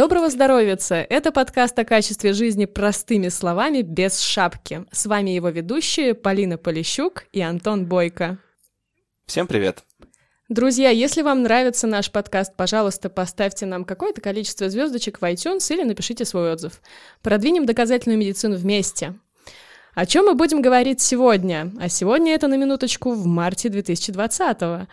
Доброго здоровья! Это подкаст о качестве жизни простыми словами без шапки. С вами его ведущие Полина Полищук и Антон Бойко. Всем привет! Друзья, если вам нравится наш подкаст, пожалуйста, поставьте нам какое-то количество звездочек в iTunes или напишите свой отзыв. Продвинем доказательную медицину вместе. О чем мы будем говорить сегодня? А сегодня это на минуточку в марте 2020 -го.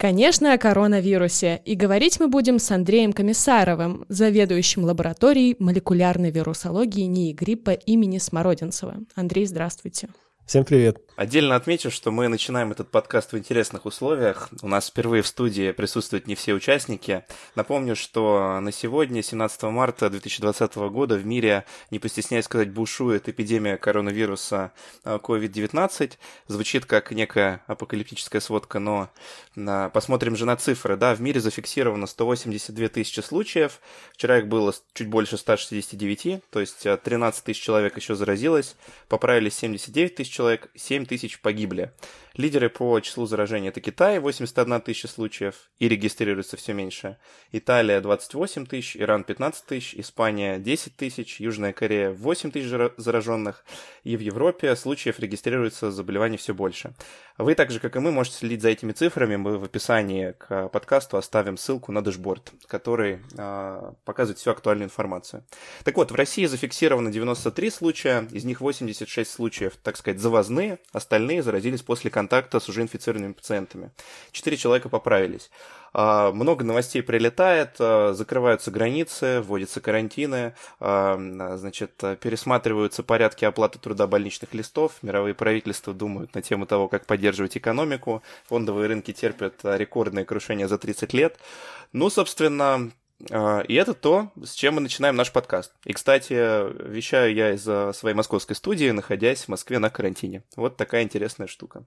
Конечно, о коронавирусе. И говорить мы будем с Андреем Комиссаровым, заведующим лабораторией молекулярной вирусологии НИИ гриппа имени Смородинцева. Андрей, здравствуйте. Всем привет. Отдельно отмечу, что мы начинаем этот подкаст в интересных условиях. У нас впервые в студии присутствуют не все участники. Напомню, что на сегодня, 17 марта 2020 года, в мире, не постесняясь сказать, бушует эпидемия коронавируса COVID-19. Звучит как некая апокалиптическая сводка, но посмотрим же на цифры. Да, в мире зафиксировано 182 тысячи случаев. Вчера их было чуть больше 169, то есть 13 тысяч человек еще заразилось. Поправились 79 тысяч человек, 7 тысяч погибли. Лидеры по числу заражений это Китай, 81 тысяча случаев, и регистрируется все меньше. Италия 28 тысяч, Иран 15 тысяч, Испания 10 тысяч, Южная Корея 8 тысяч зараженных, и в Европе случаев регистрируется заболеваний все больше. Вы так же, как и мы, можете следить за этими цифрами. Мы в описании к подкасту оставим ссылку на дэшборд, который э, показывает всю актуальную информацию. Так вот, в России зафиксировано 93 случая, из них 86 случаев, так сказать, завозные, остальные заразились после контакта с уже инфицированными пациентами. Четыре человека поправились. А, много новостей прилетает, а, закрываются границы, вводятся карантины, а, значит, пересматриваются порядки оплаты труда больничных листов, мировые правительства думают на тему того, как поддерживать экономику, фондовые рынки терпят рекордное крушение за 30 лет. Ну, собственно, и это то, с чем мы начинаем наш подкаст. И, кстати, вещаю я из своей московской студии, находясь в Москве на карантине. Вот такая интересная штука.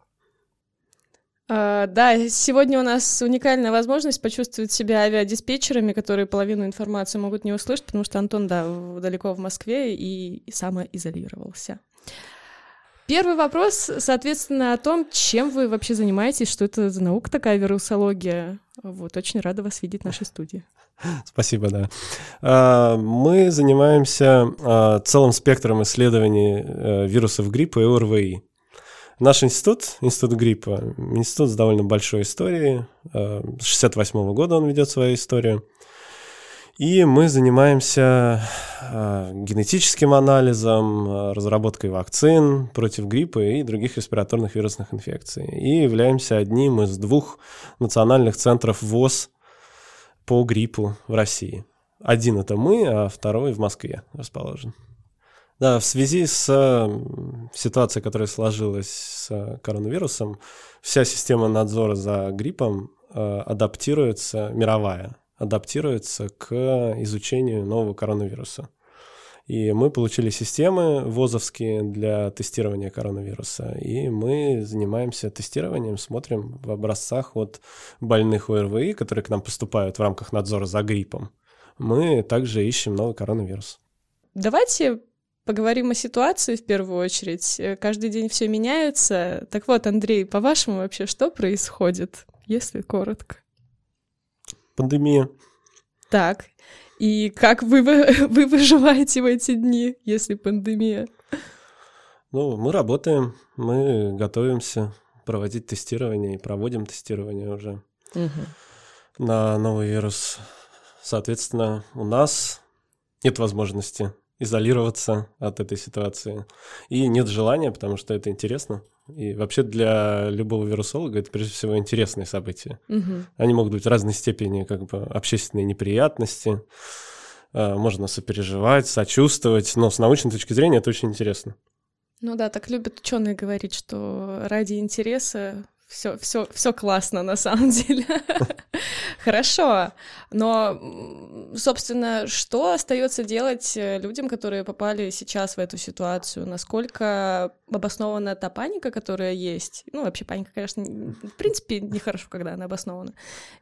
Uh, да, сегодня у нас уникальная возможность почувствовать себя авиадиспетчерами, которые половину информации могут не услышать, потому что Антон, да, далеко в Москве и, и самоизолировался. Первый вопрос, соответственно, о том, чем вы вообще занимаетесь, что это за наука такая, вирусология. Вот, очень рада вас видеть в нашей студии. Спасибо, да. А, мы занимаемся а, целым спектром исследований э, вирусов гриппа и ОРВИ. Наш институт, институт гриппа, институт с довольно большой историей. Э, с 68 года он ведет свою историю. И мы занимаемся э, генетическим анализом, э, разработкой вакцин против гриппа и других респираторных вирусных инфекций. И являемся одним из двух национальных центров ВОЗ по гриппу в России. Один это мы, а второй в Москве расположен. Да, в связи с ситуацией, которая сложилась с коронавирусом, вся система надзора за гриппом э, адаптируется, мировая, адаптируется к изучению нового коронавируса. И мы получили системы ВОЗовские для тестирования коронавируса. И мы занимаемся тестированием, смотрим в образцах от больных ОРВИ, которые к нам поступают в рамках надзора за гриппом. Мы также ищем новый коронавирус. Давайте Поговорим о ситуации в первую очередь. Каждый день все меняется. Так вот, Андрей, по-вашему вообще что происходит, если коротко? Пандемия. Так. И как вы, вы выживаете в эти дни, если пандемия? Ну, мы работаем, мы готовимся проводить тестирование и проводим тестирование уже угу. на новый вирус. Соответственно, у нас нет возможности изолироваться от этой ситуации. И нет желания, потому что это интересно. И вообще для любого вирусолога это прежде всего интересные события. Угу. Они могут быть разной степени как бы общественные неприятности. А, можно сопереживать, сочувствовать, но с научной точки зрения это очень интересно. Ну да, так любят ученые говорить, что ради интереса все, все, все классно на самом деле. Хорошо. Но, собственно, что остается делать э, людям, которые попали сейчас в эту ситуацию? Насколько обоснована та паника, которая есть? Ну, вообще паника, конечно, в принципе, нехорошо, когда она обоснована.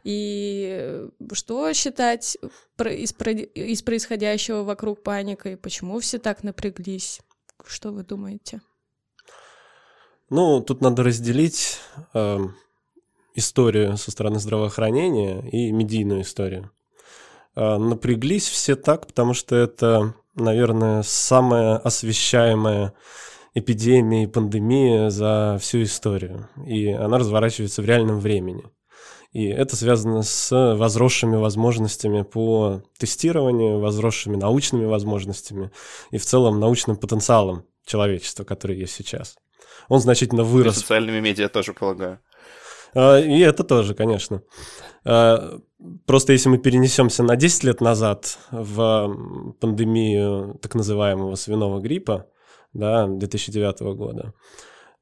И что считать из происходящего вокруг паникой? Почему все так напряглись? Что вы думаете? Ну, тут надо разделить э, историю со стороны здравоохранения и медийную историю. Напряглись все так, потому что это, наверное, самая освещаемая эпидемия и пандемия за всю историю. И она разворачивается в реальном времени. И это связано с возросшими возможностями по тестированию, возросшими научными возможностями и в целом научным потенциалом человечества, который есть сейчас. Он значительно вырос. И социальными медиа тоже, полагаю. А, и это тоже, конечно. А, просто если мы перенесемся на 10 лет назад в пандемию так называемого свиного гриппа, да, 2009 года,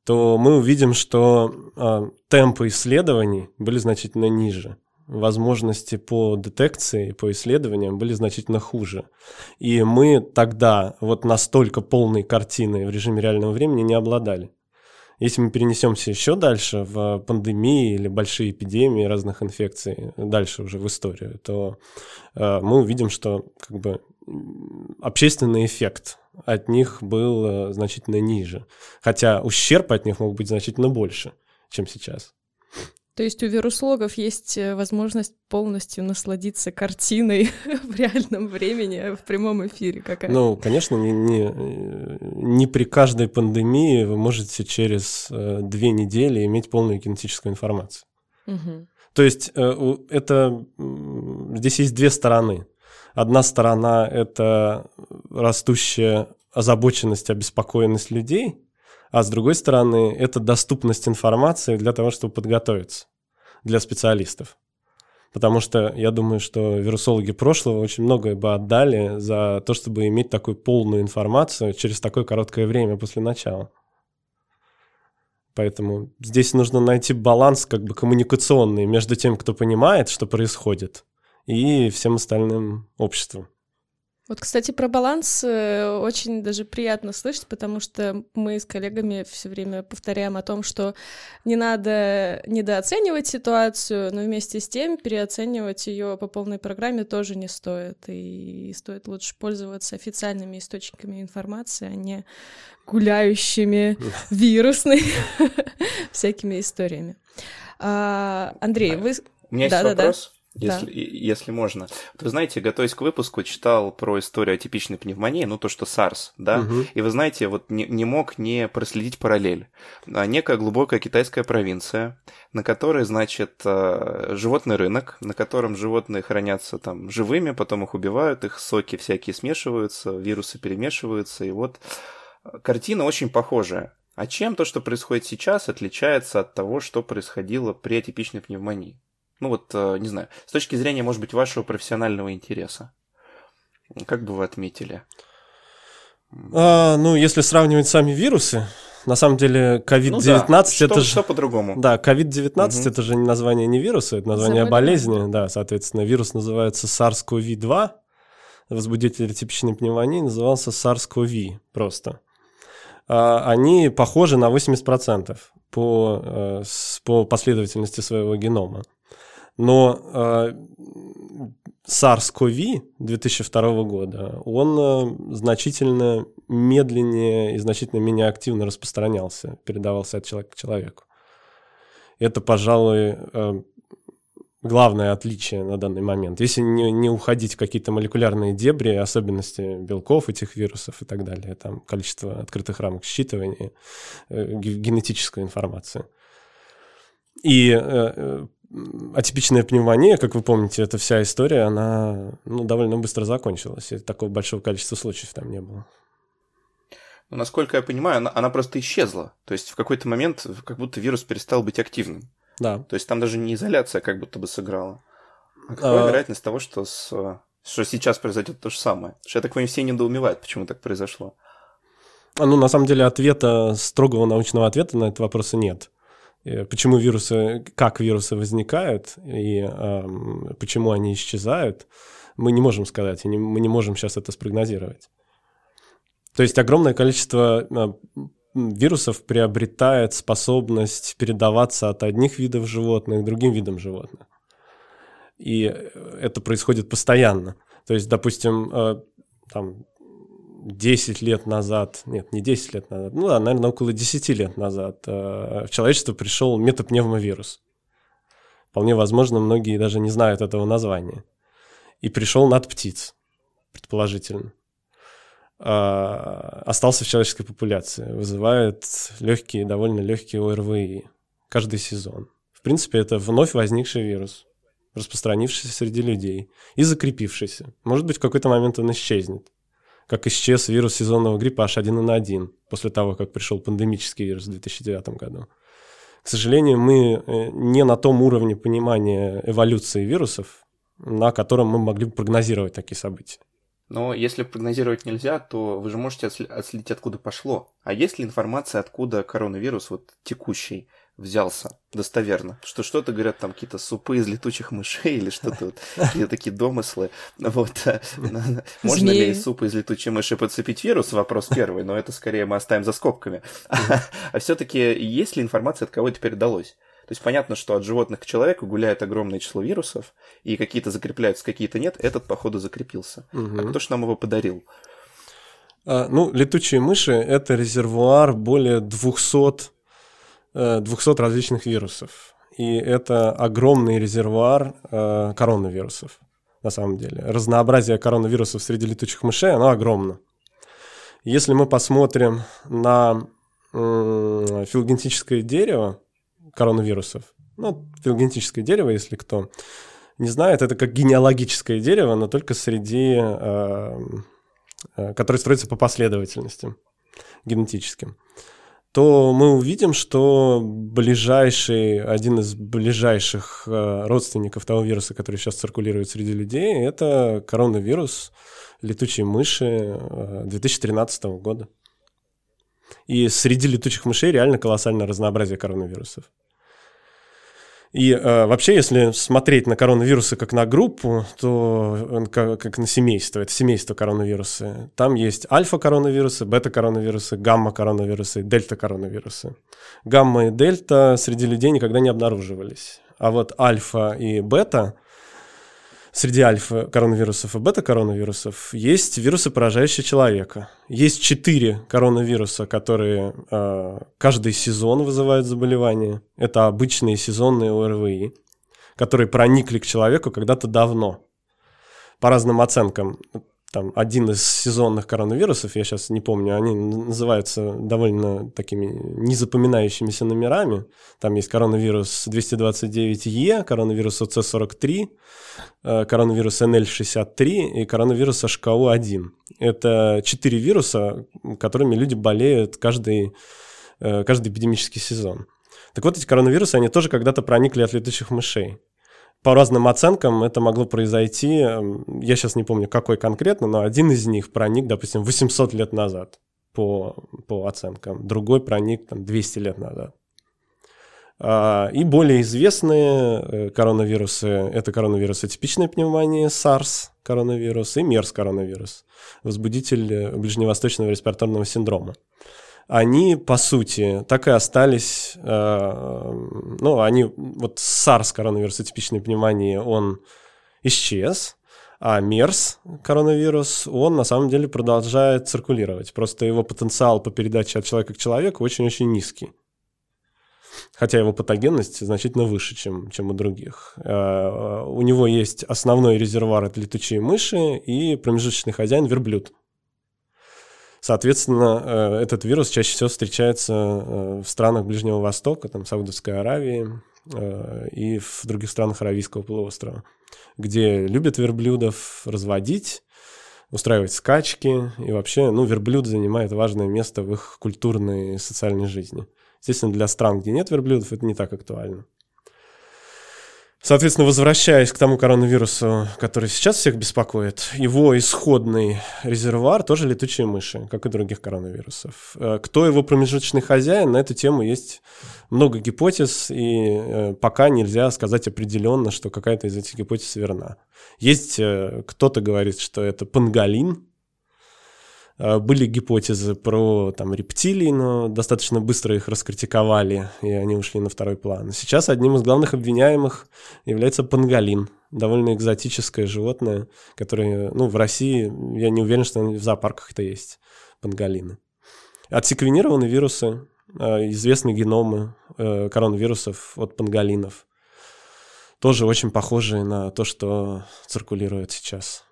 то мы увидим, что э, темпы исследований были значительно ниже. Возможности по детекции, по исследованиям были значительно хуже. И мы тогда вот настолько полной картиной в режиме реального времени не обладали. Если мы перенесемся еще дальше в пандемии или большие эпидемии разных инфекций, дальше уже в историю, то э, мы увидим, что как бы общественный эффект от них был э, значительно ниже. Хотя ущерб от них мог быть значительно больше, чем сейчас. То есть у вирусологов есть э, возможность полностью насладиться картиной в реальном времени, в прямом эфире какая Ну, конечно, не, не, не при каждой пандемии вы можете через э, две недели иметь полную кинетическую информацию. Угу. То есть это здесь есть две стороны. Одна сторона — это растущая озабоченность, обеспокоенность людей, а с другой стороны — это доступность информации для того, чтобы подготовиться для специалистов. Потому что я думаю, что вирусологи прошлого очень многое бы отдали за то, чтобы иметь такую полную информацию через такое короткое время после начала. Поэтому здесь нужно найти баланс как бы коммуникационный между тем, кто понимает, что происходит, и всем остальным обществом. Вот, кстати, про баланс э, очень даже приятно слышать, потому что мы с коллегами все время повторяем о том, что не надо недооценивать ситуацию, но вместе с тем переоценивать ее по полной программе тоже не стоит. И стоит лучше пользоваться официальными источниками информации, а не гуляющими вирусными всякими историями. А, Андрей, вы... У меня есть вопрос если, да. если можно. Вы знаете, готовясь к выпуску, читал про историю атипичной пневмонии, ну то, что SARS, да, угу. и вы знаете, вот не, не мог не проследить параллель. А некая глубокая китайская провинция, на которой, значит, э, животный рынок, на котором животные хранятся там живыми, потом их убивают, их соки всякие смешиваются, вирусы перемешиваются, и вот э, картина очень похожая. А чем то, что происходит сейчас, отличается от того, что происходило при атипичной пневмонии? Ну вот, э, не знаю, с точки зрения, может быть, вашего профессионального интереса. Как бы вы отметили? А, ну, если сравнивать сами вирусы, на самом деле COVID-19 ну, да. это что, же... Что по-другому? Да, COVID-19 угу. это же не название не вируса, это название болезни. Да, соответственно, вирус называется SARS-CoV-2, возбудитель типичной пневмонии назывался SARS-CoV просто. А, они похожи на 80% по, э, по последовательности своего генома. Но э, SARS-CoV 2002 года, он э, значительно медленнее и значительно менее активно распространялся, передавался от человека к человеку. Это, пожалуй, э, главное отличие на данный момент. Если не, не уходить в какие-то молекулярные дебри, особенности белков этих вирусов и так далее, там количество открытых рамок считывания, э, генетической информации. И э, э атипичная пневмония, как вы помните, эта вся история, она ну, довольно быстро закончилась. И такого большого количества случаев там не было. Ну, насколько я понимаю, она, она просто исчезла. То есть в какой-то момент как будто вирус перестал быть активным. Да. То есть там даже не изоляция как будто бы сыграла. А какая а... вероятность того, что, с, что сейчас произойдет то же самое? Что, я так понимаю, все недоумевают, почему так произошло. А, ну, на самом деле, ответа, строгого научного ответа на этот вопрос нет. Э, почему вирусы, как вирусы возникают и э, почему они исчезают, мы не можем сказать, и не, мы не можем сейчас это спрогнозировать. То есть огромное количество э, вирусов приобретает способность передаваться от одних видов животных к другим видам животных. И это происходит постоянно. То есть, допустим, э, там 10 лет назад, нет, не 10 лет назад, ну да, наверное, около 10 лет назад э, в человечество пришел метапневмовирус. Вполне возможно, многие даже не знают этого названия. и пришел над птиц, предположительно. А, остался в человеческой популяции, вызывает легкие, довольно легкие ОРВИ каждый сезон. В принципе, это вновь возникший вирус, распространившийся среди людей и закрепившийся. Может быть, в какой-то момент он исчезнет, как исчез вирус сезонного гриппа H1N1 после того, как пришел пандемический вирус в 2009 году. К сожалению, мы э, не на том уровне понимания эволюции вирусов, на котором мы могли бы прогнозировать такие события. Но если прогнозировать нельзя, то вы же можете отследить, откуда пошло. А есть ли информация, откуда коронавирус вот текущий взялся достоверно? Что что-то говорят там какие-то супы из летучих мышей или что-то вот, какие-то такие домыслы. Вот. Можно ли из супа из летучей мыши подцепить вирус? Вопрос первый, но это скорее мы оставим за скобками. А все-таки есть ли информация, от кого это передалось? То есть понятно, что от животных к человеку гуляет огромное число вирусов, и какие-то закрепляются, какие-то нет. Этот, походу, закрепился. Угу. А кто ж нам его подарил? А, ну, летучие мыши – это резервуар более 200, 200 э, различных вирусов. И это огромный резервуар э, коронавирусов, на самом деле. Разнообразие коронавирусов среди летучих мышей, оно огромно. Если мы посмотрим на филогенетическое дерево, коронавирусов. Ну, филогенетическое дерево, если кто не знает, это как генеалогическое дерево, но только среди... Э, э, которое строится по последовательности генетическим то мы увидим, что ближайший, один из ближайших э, родственников того вируса, который сейчас циркулирует среди людей, это коронавирус летучей мыши 2013 года. И среди летучих мышей реально колоссальное разнообразие коронавирусов. И э, вообще, если смотреть на коронавирусы как на группу, то как, как на семейство, это семейство коронавирусы. Там есть альфа-коронавирусы, бета-коронавирусы, гамма-коронавирусы, дельта-коронавирусы. Гамма и дельта среди людей никогда не обнаруживались. А вот альфа и бета среди альфа-коронавирусов и бета-коронавирусов есть вирусы, поражающие человека. Есть четыре коронавируса, которые э, каждый сезон вызывают заболевания. Это обычные сезонные ОРВИ, которые проникли к человеку когда-то давно. По разным оценкам, там один из сезонных коронавирусов, я сейчас не помню, они называются довольно такими незапоминающимися номерами. Там есть коронавирус 229Е, коронавирус ОЦ-43, э, коронавирус НЛ-63 и коронавирус HKU-1. Это четыре вируса, которыми люди болеют каждый, э, каждый эпидемический сезон. Так вот, эти коронавирусы, они тоже когда-то проникли от летучих мышей по разным оценкам это могло произойти, эм, я сейчас не помню какой конкретно, но один из них проник, допустим, 800 лет назад по, по оценкам, другой проник там, 200 лет назад. А, и более известные э, коронавирусы – это коронавирусы типичной пневмонии, SARS коронавирус и MERS коронавирус, возбудитель э, ближневосточного респираторного синдрома они, по сути, так и остались, э, ну, они, вот SARS, коронавирус типичной пневмонии, он исчез, а MERS, коронавирус, он на самом деле продолжает циркулировать. Просто его потенциал по передаче от человека к человеку очень-очень низкий. Хотя его патогенность значительно выше, чем, чем у других. Э, у него есть основной резервуар – это летучие мыши и промежуточный хозяин – верблюд – Соответственно, э, этот вирус чаще всего встречается э, в странах Ближнего Востока, там, Саудовской Аравии э, и в других странах Аравийского полуострова, где любят верблюдов разводить, устраивать скачки, и вообще, ну, верблюд занимает важное место в их культурной и социальной жизни. Естественно, для стран, где нет верблюдов, это не так актуально. Соответственно, возвращаясь к тому коронавирусу, который сейчас всех беспокоит, его исходный резервуар тоже летучие мыши, как и других коронавирусов. Э, кто его промежуточный хозяин, на эту тему есть много гипотез, и э, пока нельзя сказать определенно, что какая-то из этих гипотез верна. Есть э, кто-то говорит, что это панголин, были гипотезы про там, рептилий, но достаточно быстро их раскритиковали, и они ушли на второй план. Сейчас одним из главных обвиняемых является панголин, довольно экзотическое животное, которое, ну, в России, я не уверен, что в зоопарках это есть, панголины. Отсеквенированы вирусы, э, известны геномы э, коронавирусов от панголинов. тоже очень похожие на то, что циркулирует сейчас.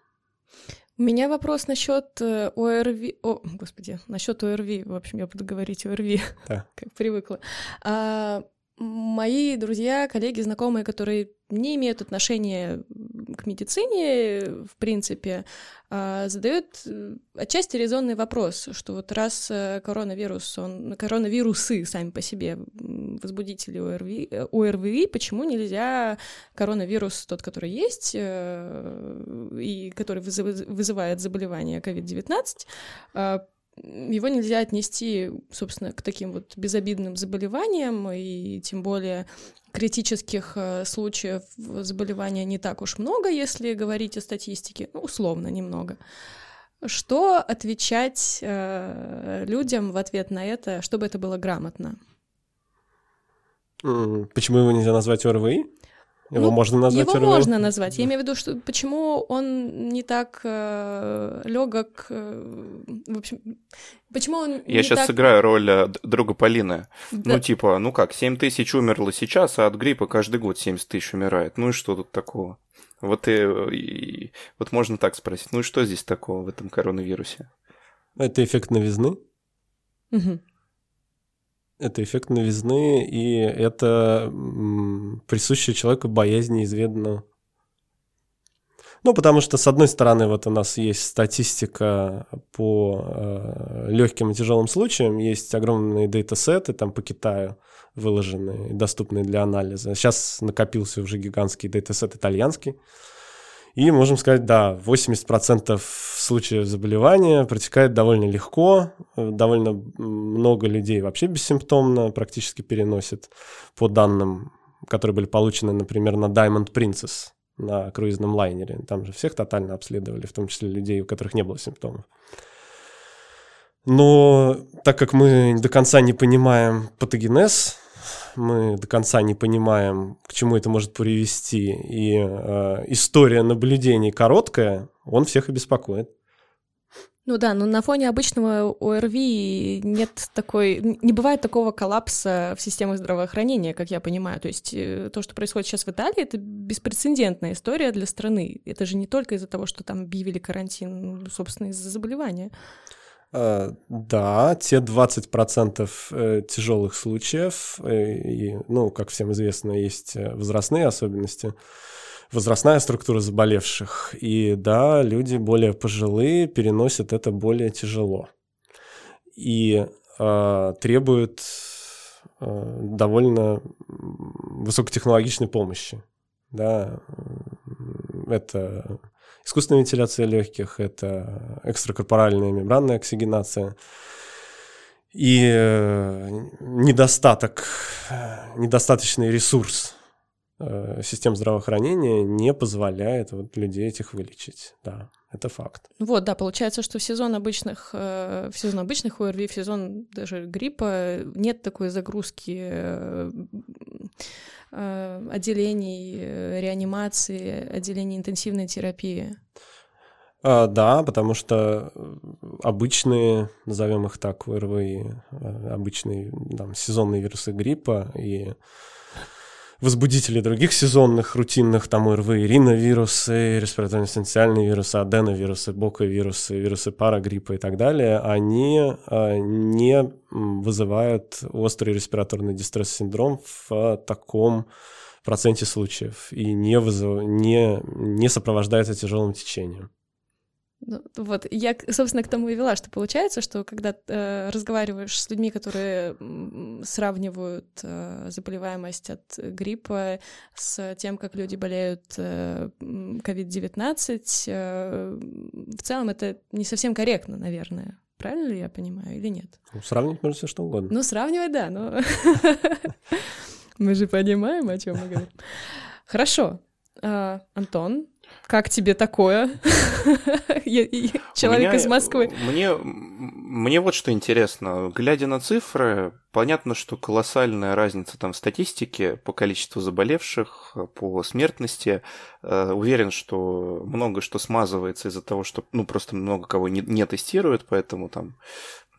У меня вопрос насчет э, ОРВИ. О, господи, насчет ОРВИ. В общем, я буду говорить ОРВИ, да. как привыкла. А, мои друзья, коллеги, знакомые, которые не имеют отношения к медицине, в принципе, а, задают э, отчасти резонный вопрос, что вот раз э, коронавирус, он, коронавирусы сами по себе возбудители ОРВИ, э, ОРВИ, почему нельзя коронавирус, тот, который есть, и который вызывает заболевание COVID-19, его нельзя отнести, собственно, к таким вот безобидным заболеваниям, и тем более критических э, случаев заболевания не так уж много, если говорить о статистике, ну, условно немного. Что отвечать э, людям в ответ на это, чтобы это было грамотно? Почему его нельзя назвать ОРВИ? Его ну, можно назвать Его можно назвать. Я имею в виду, что почему он не так э, легок, э, в общем, почему он Я сейчас так... сыграю роль э, друга Полины. Да. Ну, типа, ну как, 7 тысяч умерло сейчас, а от гриппа каждый год 70 тысяч умирает. Ну и что тут такого? Вот, и, и, вот можно так спросить. Ну и что здесь такого в этом коронавирусе? Это эффект новизны. Угу. Это эффект новизны, и это присуще человеку боязнь неизведанного. Ну, потому что, с одной стороны, вот у нас есть статистика по э, легким и тяжелым случаям, есть огромные дейтасеты там по Китаю выложенные, доступные для анализа. Сейчас накопился уже гигантский дейтасет итальянский, и можем сказать, да, 80% случаев заболевания протекает довольно легко, довольно много людей вообще бессимптомно практически переносит по данным, которые были получены, например, на Diamond Princess, на круизном лайнере. Там же всех тотально обследовали, в том числе людей, у которых не было симптомов. Но так как мы до конца не понимаем патогенез мы до конца не понимаем, к чему это может привести, и э, история наблюдений короткая, он всех и беспокоит. Ну да, но на фоне обычного ОРВИ нет такой, не бывает такого коллапса в системах здравоохранения, как я понимаю. То есть э, то, что происходит сейчас в Италии, это беспрецедентная история для страны. Это же не только из-за того, что там объявили карантин, собственно, из-за заболевания. Э, да, те 20% э, тяжелых случаев, э, и, ну, как всем известно, есть возрастные особенности, возрастная структура заболевших. И да, люди более пожилые переносят это более тяжело. И э, требуют э, довольно высокотехнологичной помощи. Да, это искусственная вентиляция легких, это экстракорпоральная мембранная оксигенация. И э, недостаток, недостаточный ресурс систем здравоохранения не позволяет вот людей этих вылечить. Да, это факт. Вот, да, получается, что в сезон обычных, э, в сезон обычных ОРВИ, в сезон даже гриппа нет такой загрузки Э, отделений э, реанимации, отделений интенсивной терапии? А, да, потому что обычные, назовем их так, ВРВИ, э, обычные там, сезонные вирусы гриппа и возбудители других сезонных, рутинных, там ОРВИ, риновирусы, респираторно-эссенциальные вирусы, аденовирусы, боковирусы, вирусы парагриппа и так далее, они а, не вызывают острый респираторный дистресс-синдром в таком проценте случаев и не, вызыв... не, не сопровождается тяжелым течением. Ну, вот, я, собственно, к тому и вела, что получается, что когда э, разговариваешь с людьми, которые сравнивают э, заболеваемость от гриппа с тем, как люди болеют э, COVID-19, э, в целом это не совсем корректно, наверное. Правильно ли я понимаю или нет? Ну, сравнивать можно все что угодно. Ну, сравнивать, да, но мы же понимаем, о чем мы говорим. Хорошо. А, Антон, как тебе такое? Человек из Москвы. Мне, мне вот что интересно. Глядя на цифры, понятно, что колоссальная разница там в статистике по количеству заболевших, по смертности. Э, уверен, что много что смазывается из-за того, что ну, просто много кого не, не тестируют, поэтому там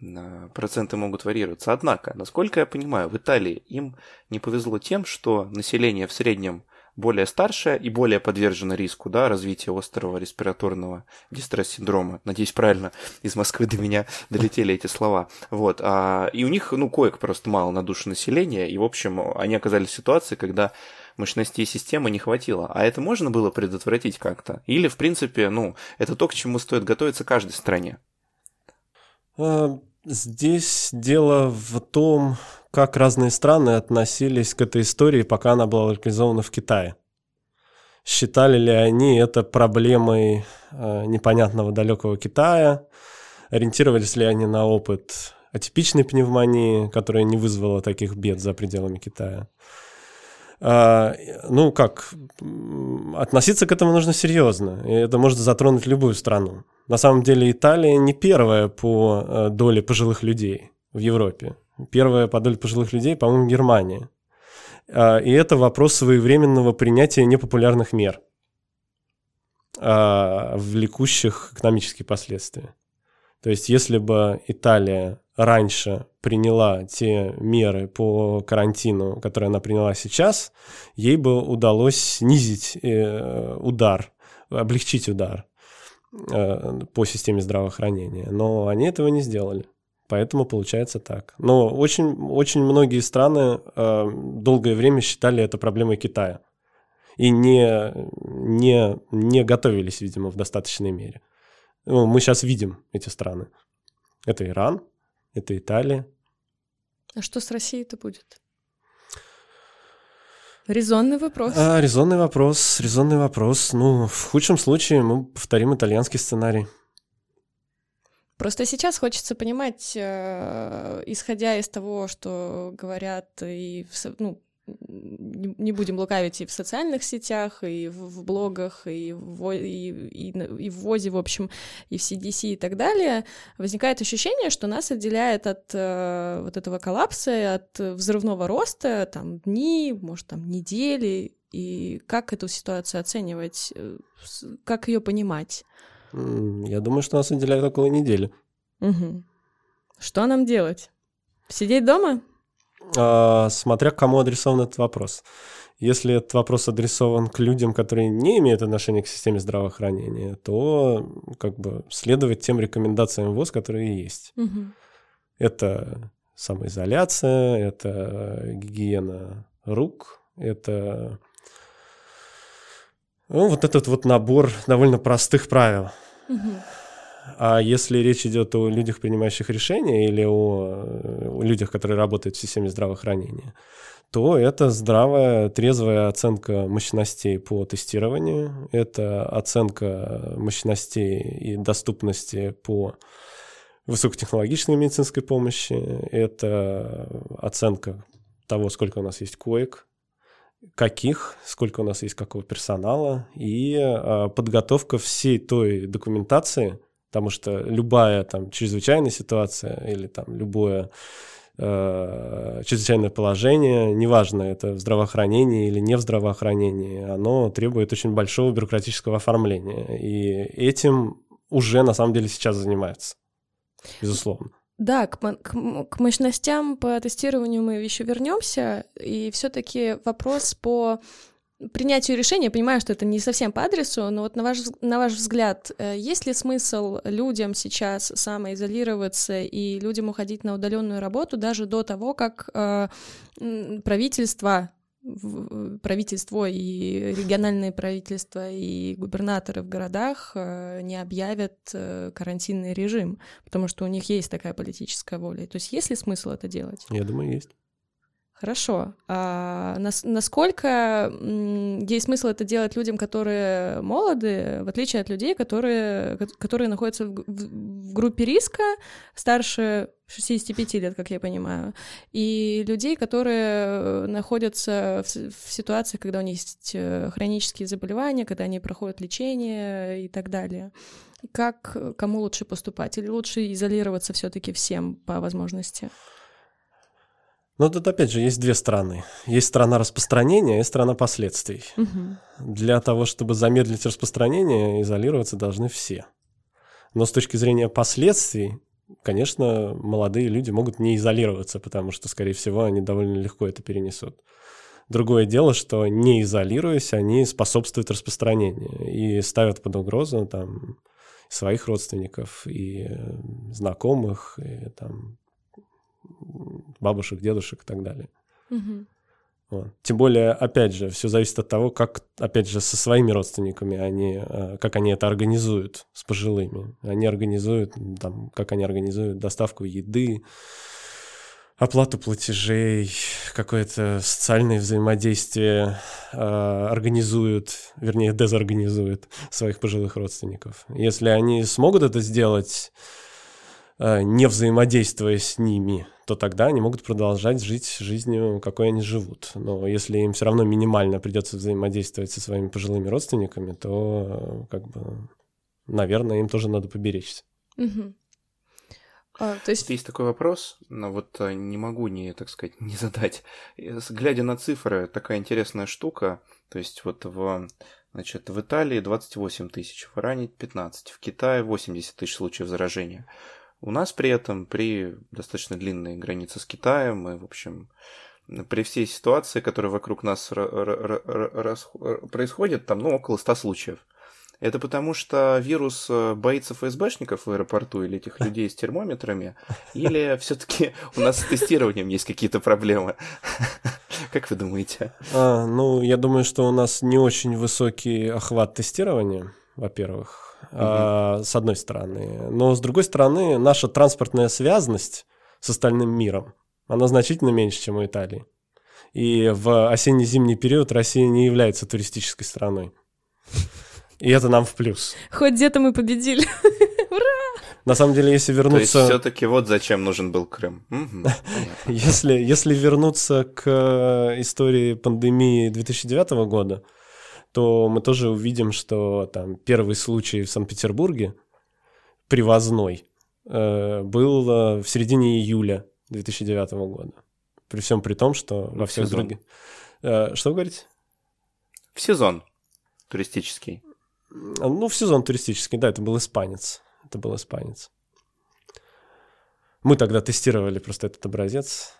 э, проценты могут варьироваться. Однако, насколько я понимаю, в Италии им не повезло тем, что население в среднем более старшая и более подвержена риску да, развития острого респираторного дистресс-синдрома. Надеюсь, правильно из Москвы до меня долетели эти слова. Вот. А, и у них, ну, коек просто мало на душу населения, и, в общем, они оказались в ситуации, когда мощностей системы не хватило. А это можно было предотвратить как-то? Или, в принципе, ну, это то, к чему стоит готовиться каждой стране? А, здесь дело в том, как разные страны относились к этой истории, пока она была локализована в Китае. Считали ли они это проблемой э, непонятного далекого Китая? Ориентировались ли они на опыт атипичной пневмонии, которая не вызвала таких бед за пределами Китая? А, ну как, относиться к этому нужно серьезно, и это может затронуть любую страну. На самом деле Италия не первая по э, доле пожилых людей в Европе. Первая по доле пожилых людей, по-моему, Германия. А, и это вопрос своевременного принятия непопулярных мер, а, влекущих экономические последствия. То есть, если бы Италия раньше приняла те меры по карантину, которые она приняла сейчас, ей бы удалось снизить э, удар, облегчить удар э, по системе здравоохранения. Но они этого не сделали. Поэтому получается так. Но очень, очень многие страны э, долгое время считали это проблемой Китая. И не, не, не готовились, видимо, в достаточной мере. Ну, мы сейчас видим эти страны. Это Иран, это Италия. А что с Россией-то будет? Резонный вопрос. А, резонный вопрос, резонный вопрос. Ну, в худшем случае мы повторим итальянский сценарий. Просто сейчас хочется понимать, э, исходя из того, что говорят и в, ну, не будем лукавить и в социальных сетях, и в, в блогах, и в, и, и, и в ВОЗе, в общем, и в CDC и так далее, возникает ощущение, что нас отделяет от э, вот этого коллапса, от взрывного роста, там, дни, может, там, недели, и как эту ситуацию оценивать, э, как ее понимать? Я думаю, что нас отделяет около недели. Угу. Что нам делать? Сидеть дома? А, смотря к кому адресован этот вопрос. Если этот вопрос адресован к людям, которые не имеют отношения к системе здравоохранения, то как бы следовать тем рекомендациям ВОЗ, которые есть. Угу. Это самоизоляция, это гигиена рук, это ну, вот этот вот набор довольно простых правил. Угу. А если речь идет о людях, принимающих решения, или о, о людях, которые работают в системе здравоохранения, то это здравая, трезвая оценка мощностей по тестированию, это оценка мощностей и доступности по высокотехнологичной медицинской помощи, это оценка того, сколько у нас есть коек, каких, сколько у нас есть какого персонала, и э, подготовка всей той документации, потому что любая там чрезвычайная ситуация или там любое э, чрезвычайное положение, неважно, это в здравоохранении или не в здравоохранении, оно требует очень большого бюрократического оформления. И этим уже на самом деле сейчас занимаются, безусловно. Да, к, к, к мощностям по тестированию мы еще вернемся, и все-таки вопрос по принятию решения, понимаю, что это не совсем по адресу, но вот на ваш, на ваш взгляд, э, есть ли смысл людям сейчас самоизолироваться и людям уходить на удаленную работу даже до того, как э, правительство правительство и региональные правительства и губернаторы в городах э, не объявят э, карантинный режим, потому что у них есть такая политическая воля. То есть есть ли смысл это делать? Я думаю, есть. Хорошо. А нас, насколько есть смысл это делать людям, которые молоды, в отличие от людей, которые, которые находятся в, группе риска, старше 65 лет, как я понимаю, и людей, которые находятся в, в ситуации, когда у них есть э, хронические заболевания, когда они проходят лечение и так далее. Как кому лучше поступать? Или лучше изолироваться все-таки всем по возможности? Но тут опять же есть две стороны. Есть сторона распространения и сторона последствий. Угу. Для того, чтобы замедлить распространение, изолироваться должны все. Но с точки зрения последствий, конечно, молодые люди могут не изолироваться, потому что, скорее всего, они довольно легко это перенесут. Другое дело, что не изолируясь, они способствуют распространению и ставят под угрозу там своих родственников и знакомых, и там бабушек, дедушек и так далее. Мгм. Вот. Тем более, опять же, все зависит от того, как, опять же, со своими родственниками они, э, как они это организуют с пожилыми. Они организуют, там, как они организуют доставку еды, оплату платежей, какое-то социальное взаимодействие э, организуют, вернее, дезорганизуют своих пожилых родственников. Если они смогут это сделать, не взаимодействуя с ними, то тогда они могут продолжать жить жизнью, какой они живут. Но если им все равно минимально придется взаимодействовать со своими пожилыми родственниками, то э, как бы, наверное, им тоже надо поберечься. Мгм. А, то есть, есть такой вопрос, но вот э, не могу не, так сказать, не задать. Э, Глядя на цифры, такая интересная штука. То есть вот в, значит, в Италии 28 тысяч, в Иране 15, в Китае 80 тысяч случаев заражения. У нас при этом, при достаточно длинной границе с Китаем, и, в общем, при всей ситуации, которая вокруг нас происходит, там, ну, около 100 случаев. Это потому, что вирус э, боится ФСБшников в аэропорту или этих людей с термометрами, или все-таки у нас с тестированием есть какие-то проблемы? Как вы думаете? А, ну, я думаю, что у нас не очень высокий охват тестирования, во-первых, а, с одной стороны. Но с другой стороны, наша транспортная связанность с остальным миром, она значительно меньше, чем у Италии. И в осенне-зимний период Россия не является туристической страной. И это нам в плюс. хоть где-то мы победили. На самом деле, если То есть вернуться... все-таки вот зачем нужен был Крым. Если, если вернуться к э, истории пандемии 2009 года, то мы тоже увидим, что там первый случай в Санкт-Петербурге, привозной, э, был э, в середине июля 2009 года. При всем при том, что во всех других... Э, Что вы говорите? В сезон туристический. Ну, в сезон туристический, да, это был испанец. Это был испанец. Мы тогда тестировали просто этот образец.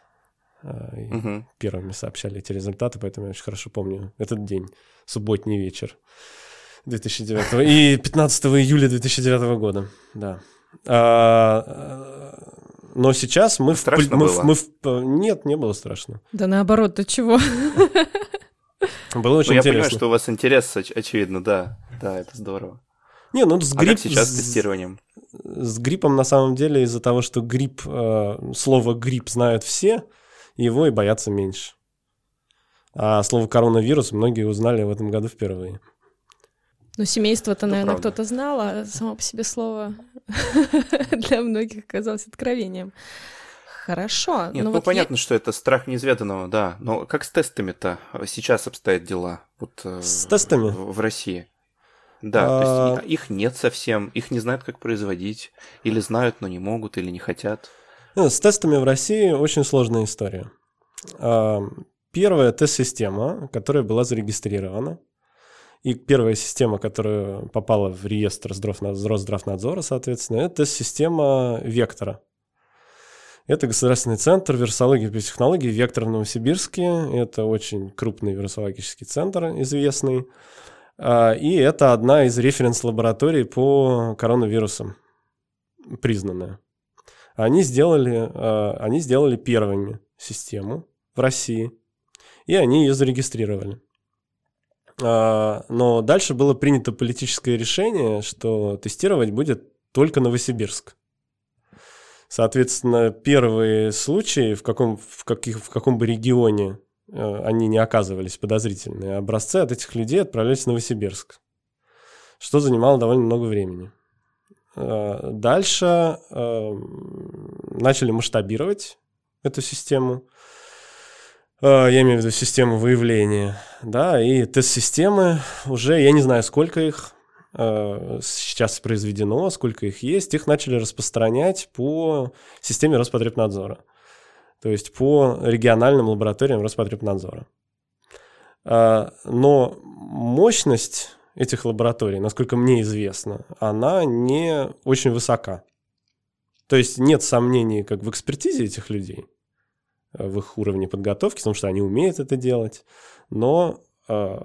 Э, и Мгм. первыми сообщали эти результаты, поэтому я очень хорошо помню этот день, субботний вечер 2009 и 15 июля 2009 года, да. А, э, но сейчас мы... в Страшно мы, в- было? мы в- нет, не было страшно. Да наоборот, ты чего? Было очень Ну, я интересно. понимаю, что у вас интерес, оч- очевидно, да. Да, это здорово. Не, ну с А грипп... как сейчас с с- тестированием? С гриппом на самом деле из-за того, что грипп, э, слово грипп знают все, его и боятся меньше. А слово коронавирус многие узнали в этом году впервые. Ну, семейство-то, Это наверное, кто-то знал, а само по себе слово для многих оказалось откровением. Хорошо. Нет, ну ну, вот понятно, что это страх неизведанного, да. Но как с тестами-то сейчас обстоят дела? Вот, э, С тестами? В, в России. Да, А. то есть и- их нет совсем, их не знают, как производить. Или знают, но не могут, или не хотят. Ну, С тестами в России очень сложная история. А, Первая тест-система, которая была зарегистрирована, и первая система, которая попала в реестр Здравнадзора, Росздравнадзора, соответственно, это тест-система Вектора. Это Государственный центр вирусологии и биотехнологий «Вектор» в Новосибирске. Это очень крупный вирусологический центр, известный. А, И это одна из референс-лабораторий по коронавирусам, признанная. Они сделали, э, они сделали первыми систему в России, и они ее зарегистрировали. А, Но дальше было принято политическое решение, что тестировать будет только Новосибирск. Соответственно, первые случаи, в каком, в каких, в каком бы регионе э, они не оказывались подозрительные, образцы от этих людей отправлялись в Новосибирск, что занимало довольно много времени. Э, Дальше э, начали масштабировать эту систему. Э, Я имею в виду систему выявления, да, и тест-системы уже, я не знаю, сколько их сейчас произведено, сколько их есть, их начали распространять по системе Роспотребнадзора, то есть по региональным лабораториям Роспотребнадзора. Но мощность этих лабораторий, насколько мне известно, она не очень высока. То есть нет сомнений как в экспертизе этих людей, в их уровне подготовки, потому что они умеют это делать, но э,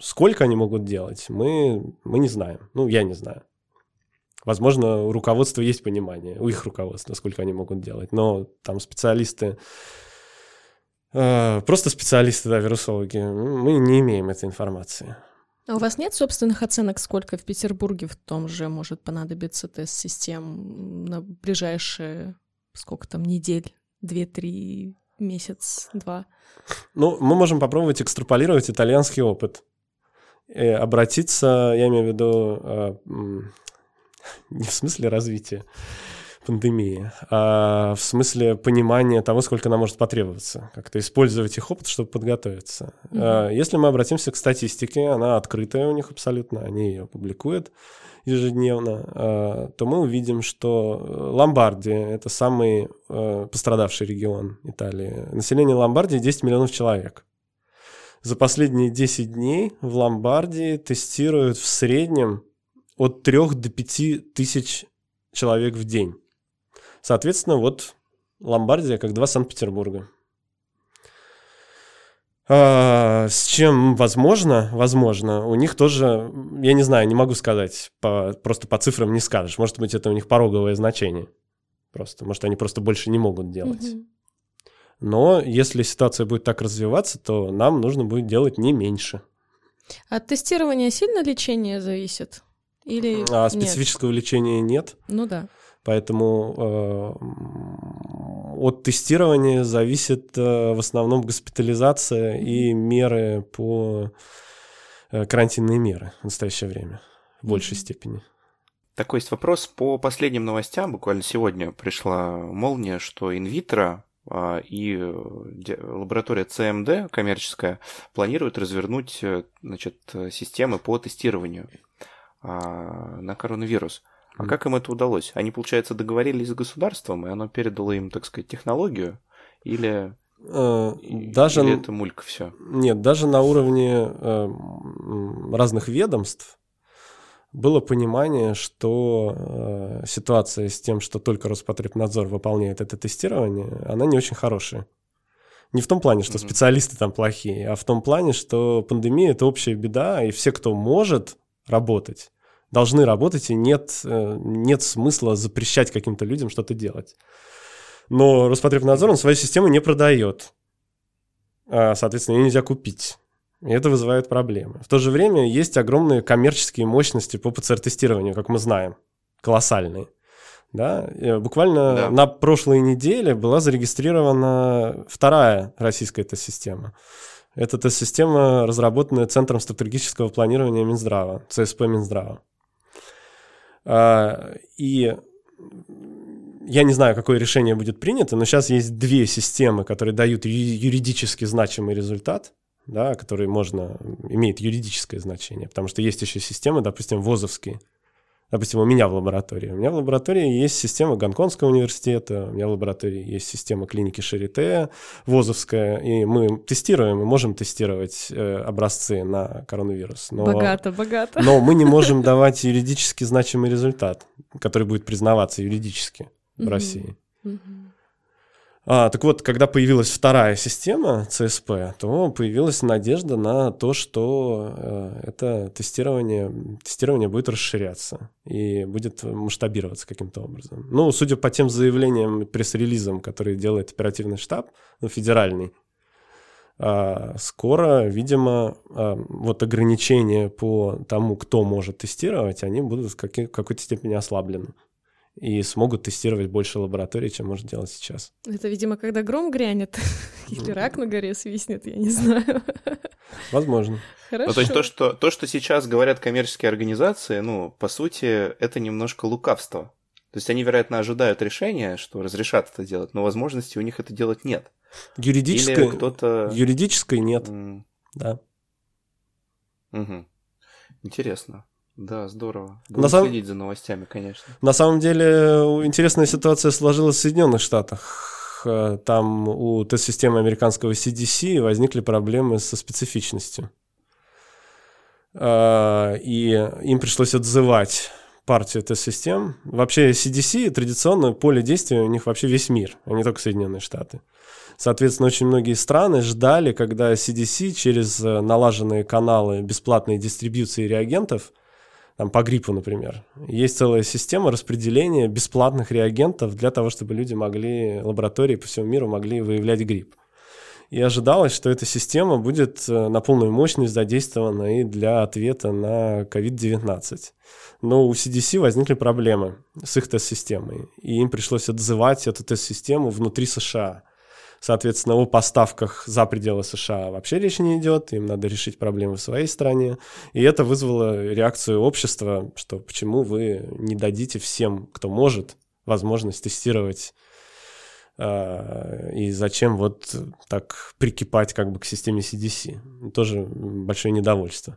сколько они могут делать, мы, мы не знаем. Ну, я не знаю. Возможно, у руководства есть понимание, у их руководства, сколько они могут делать, но там специалисты, э, просто специалисты, да, вирусологи, мы не имеем этой информации. А у вас нет собственных оценок, сколько в Петербурге в том же может понадобиться тест-систем на ближайшие, сколько там, недель, две-три, месяц, два? Ну, мы можем попробовать экстраполировать итальянский опыт. И обратиться, я имею в виду, э, не в смысле развития пандемии, а в смысле понимания того, сколько нам может потребоваться, как-то использовать их опыт, чтобы подготовиться. Mm-hmm. Если мы обратимся к статистике, она открытая у них абсолютно, они ее публикуют ежедневно, а, то мы увидим, что Ломбардия — это самый а, пострадавший регион Италии. Население Ломбардии 10 миллионов человек. За последние 10 дней в Ломбардии тестируют в среднем от 3 до 5 тысяч человек в день. Соответственно, вот Ломбардия как два Санкт-Петербурга. А, с чем возможно, возможно, у них тоже, я не знаю, не могу сказать, по, просто по цифрам не скажешь. Может быть, это у них пороговое значение. Просто, может, они просто больше не могут делать. Угу. Но если ситуация будет так развиваться, то нам нужно будет делать не меньше. От тестирования сильно лечение зависит? Или а специфического нет? лечения нет. Ну да. Поэтому э, от тестирования зависит э, в основном госпитализация и меры по э, карантинные меры в настоящее время в большей степени. Такой есть вопрос по последним новостям. Буквально сегодня пришла молния, что инвитро а, и лаборатория CMD коммерческая планирует развернуть значит, системы по тестированию а, на коронавирус. А как им это удалось? Они, получается, договорились с государством, и оно передало им, так сказать, технологию? Или, э, даже... или это мулька все? Нет, даже на уровне э, разных ведомств было понимание, что э, ситуация с тем, что только Роспотребнадзор выполняет это тестирование, она не очень хорошая. Не в том плане, что специалисты там плохие, а в том плане, что пандемия это общая беда, и все, кто может работать, должны работать, и нет, э, нет смысла запрещать каким-то людям что-то делать. Но Роспотребнадзор, он свою систему не продает. А, соответственно, ее нельзя купить. И это вызывает проблемы. В то же время есть огромные коммерческие мощности по ПЦР-тестированию, как мы знаем. Колоссальные. Да? Буквально да. на прошлой неделе была зарегистрирована вторая российская тест-система. Это тест-система, разработанная Центром стратегического планирования Минздрава, ЦСП Минздрава. А, и я не знаю, какое решение будет принято, но сейчас есть две системы, которые дают юридически значимый результат, да, которые можно, имеет юридическое значение, потому что есть еще системы, допустим, ВОЗовские, Допустим, у меня в лаборатории. У меня в лаборатории есть система Гонконгского университета, у меня в лаборатории есть система клиники Шарите, ВОЗовская, и мы тестируем, мы можем тестировать э, образцы на коронавирус. Но, богато, богато. Но мы не можем давать юридически значимый результат, который будет признаваться юридически в России. А, так вот, когда появилась вторая система ЦСП, то появилась надежда на то, что э, это тестирование, тестирование будет расширяться и будет масштабироваться каким-то образом. Ну, судя по тем заявлениям, пресс-релизам, которые делает оперативный штаб, ну, федеральный, э, скоро, видимо, э, вот ограничения по тому, кто может тестировать, они будут в какой-то степени ослаблены и смогут тестировать больше лабораторий, чем может делать сейчас. Это, видимо, когда гром грянет или рак на горе свистнет, я не знаю. Возможно. Хорошо. Ну, то есть то что, то, что сейчас говорят коммерческие организации, ну, по сути, это немножко лукавство. То есть они, вероятно, ожидают решения, что разрешат это делать, но возможности у них это делать нет. Юридической, кто-то... юридической нет, mm. да. Угу. Интересно. Да, здорово. Буду на следить за новостями, конечно. На самом деле интересная ситуация сложилась в Соединенных Штатах. Э, там у тест-системы американского CDC возникли проблемы со специфичностью. Э, и им пришлось отзывать партию тест-систем. Вообще CDC традиционно поле действия у них вообще весь мир, а не только Соединенные Штаты. Соответственно, очень многие страны ждали, когда CDC через э, налаженные каналы бесплатной дистрибьюции реагентов, там по гриппу, например, есть целая система распределения бесплатных реагентов для того, чтобы люди могли, лаборатории по всему миру могли выявлять грипп. И ожидалось, что эта система будет э, на полную мощность задействована и для ответа на COVID-19. Но у CDC возникли проблемы с их тест-системой, и им пришлось отзывать эту тест-систему внутри США. Соответственно, о поставках за пределы США вообще речь не идет, им надо решить проблемы в своей стране. И это вызвало реакцию общества, что почему вы не дадите всем, кто может, возможность тестировать а, и зачем вот так прикипать как бы к системе CDC. Тоже большое недовольство.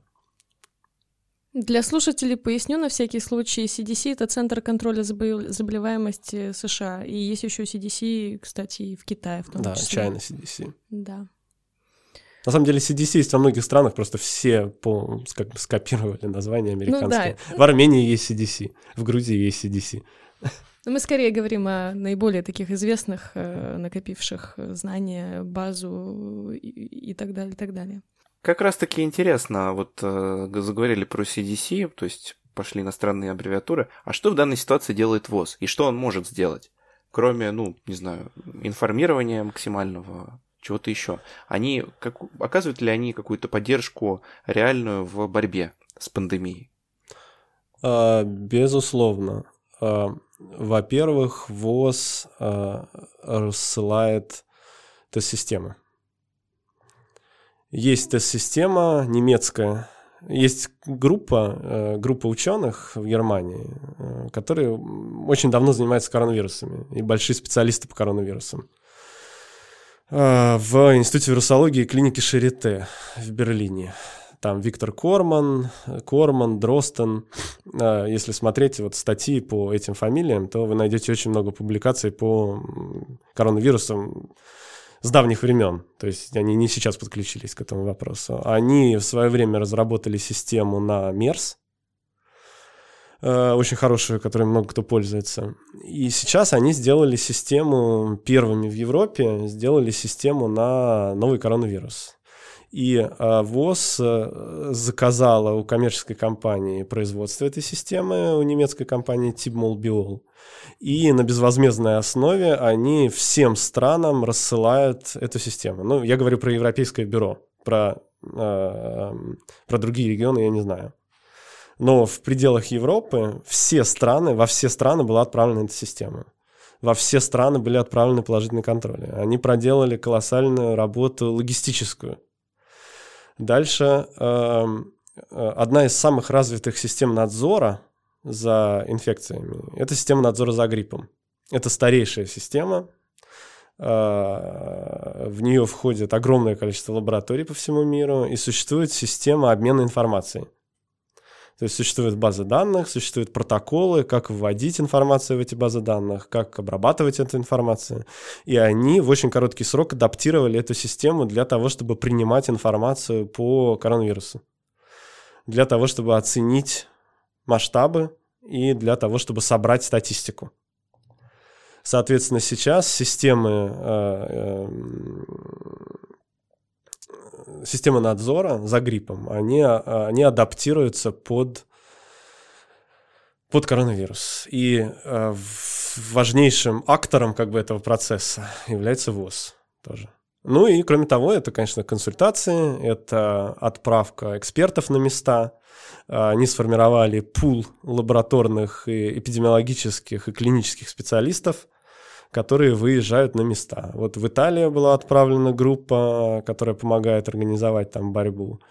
Для слушателей поясню на всякий случай. CDC — это Центр контроля заболеваемости США. И есть еще CDC, кстати, и в Китае в том да, числе. Да, China CDC. Да. На самом деле CDC есть во многих странах, просто все по, как бы скопировали название американское. Ну, да. В Армении есть CDC, в Грузии есть CDC. Но мы скорее говорим о наиболее таких известных, э, накопивших знания, базу и, и так далее, и так далее. Как раз-таки интересно, вот э, заговорили про CDC, то есть пошли иностранные аббревиатуры, а что в данной ситуации делает ВОЗ, и что он может сделать, кроме, ну, не знаю, информирования максимального, чего-то еще. Они, как, оказывают ли они какую-то поддержку реальную в борьбе с пандемией? А, безусловно. А, во-первых, ВОЗ а, рассылает тест-системы. Есть тест-система немецкая, есть группа, э, группа ученых в Германии, э, которые очень давно занимаются коронавирусами и большие специалисты по коронавирусам. Э, в Институте вирусологии клиники Шарите в Берлине. Там Виктор Корман, Корман, Дростен. Если смотреть вот статьи по этим фамилиям, то вы найдете очень много публикаций по коронавирусам с давних времен, то есть они не сейчас подключились к этому вопросу. Они в свое время разработали систему на MERS, э, очень хорошую, которой много кто пользуется. И сейчас они сделали систему первыми в Европе, сделали систему на новый коронавирус. И э, ВОЗ э, заказала у коммерческой компании производство этой системы, у немецкой компании Tibmol Biol. И на безвозмездной основе они всем странам рассылают эту систему. Ну, я говорю про Европейское бюро, про, э, про другие регионы я не знаю. Но в пределах Европы все страны, во все страны была отправлена эта система. Во все страны были отправлены положительные контроли. Они проделали колоссальную работу логистическую. Дальше э, одна из самых развитых систем надзора за инфекциями. Это система надзора за гриппом. Это старейшая система. А, в нее входит огромное количество лабораторий по всему миру, и существует система обмена информацией. То есть существует база данных, существуют протоколы, как вводить информацию в эти базы данных, как обрабатывать эту информацию. И они в очень короткий срок адаптировали эту систему для того, чтобы принимать информацию по коронавирусу. Для того, чтобы оценить масштабы и для того, чтобы собрать статистику. Соответственно, сейчас системы, э, э, системы надзора за гриппом, они, они адаптируются под, под коронавирус. И э, важнейшим актором как бы, этого процесса является ВОЗ тоже. Ну и кроме того, это, конечно, консультации, это отправка экспертов на места. А, они сформировали пул лабораторных и эпидемиологических и клинических специалистов, которые выезжают на места. Вот в Италию была отправлена группа, которая помогает организовать там борьбу.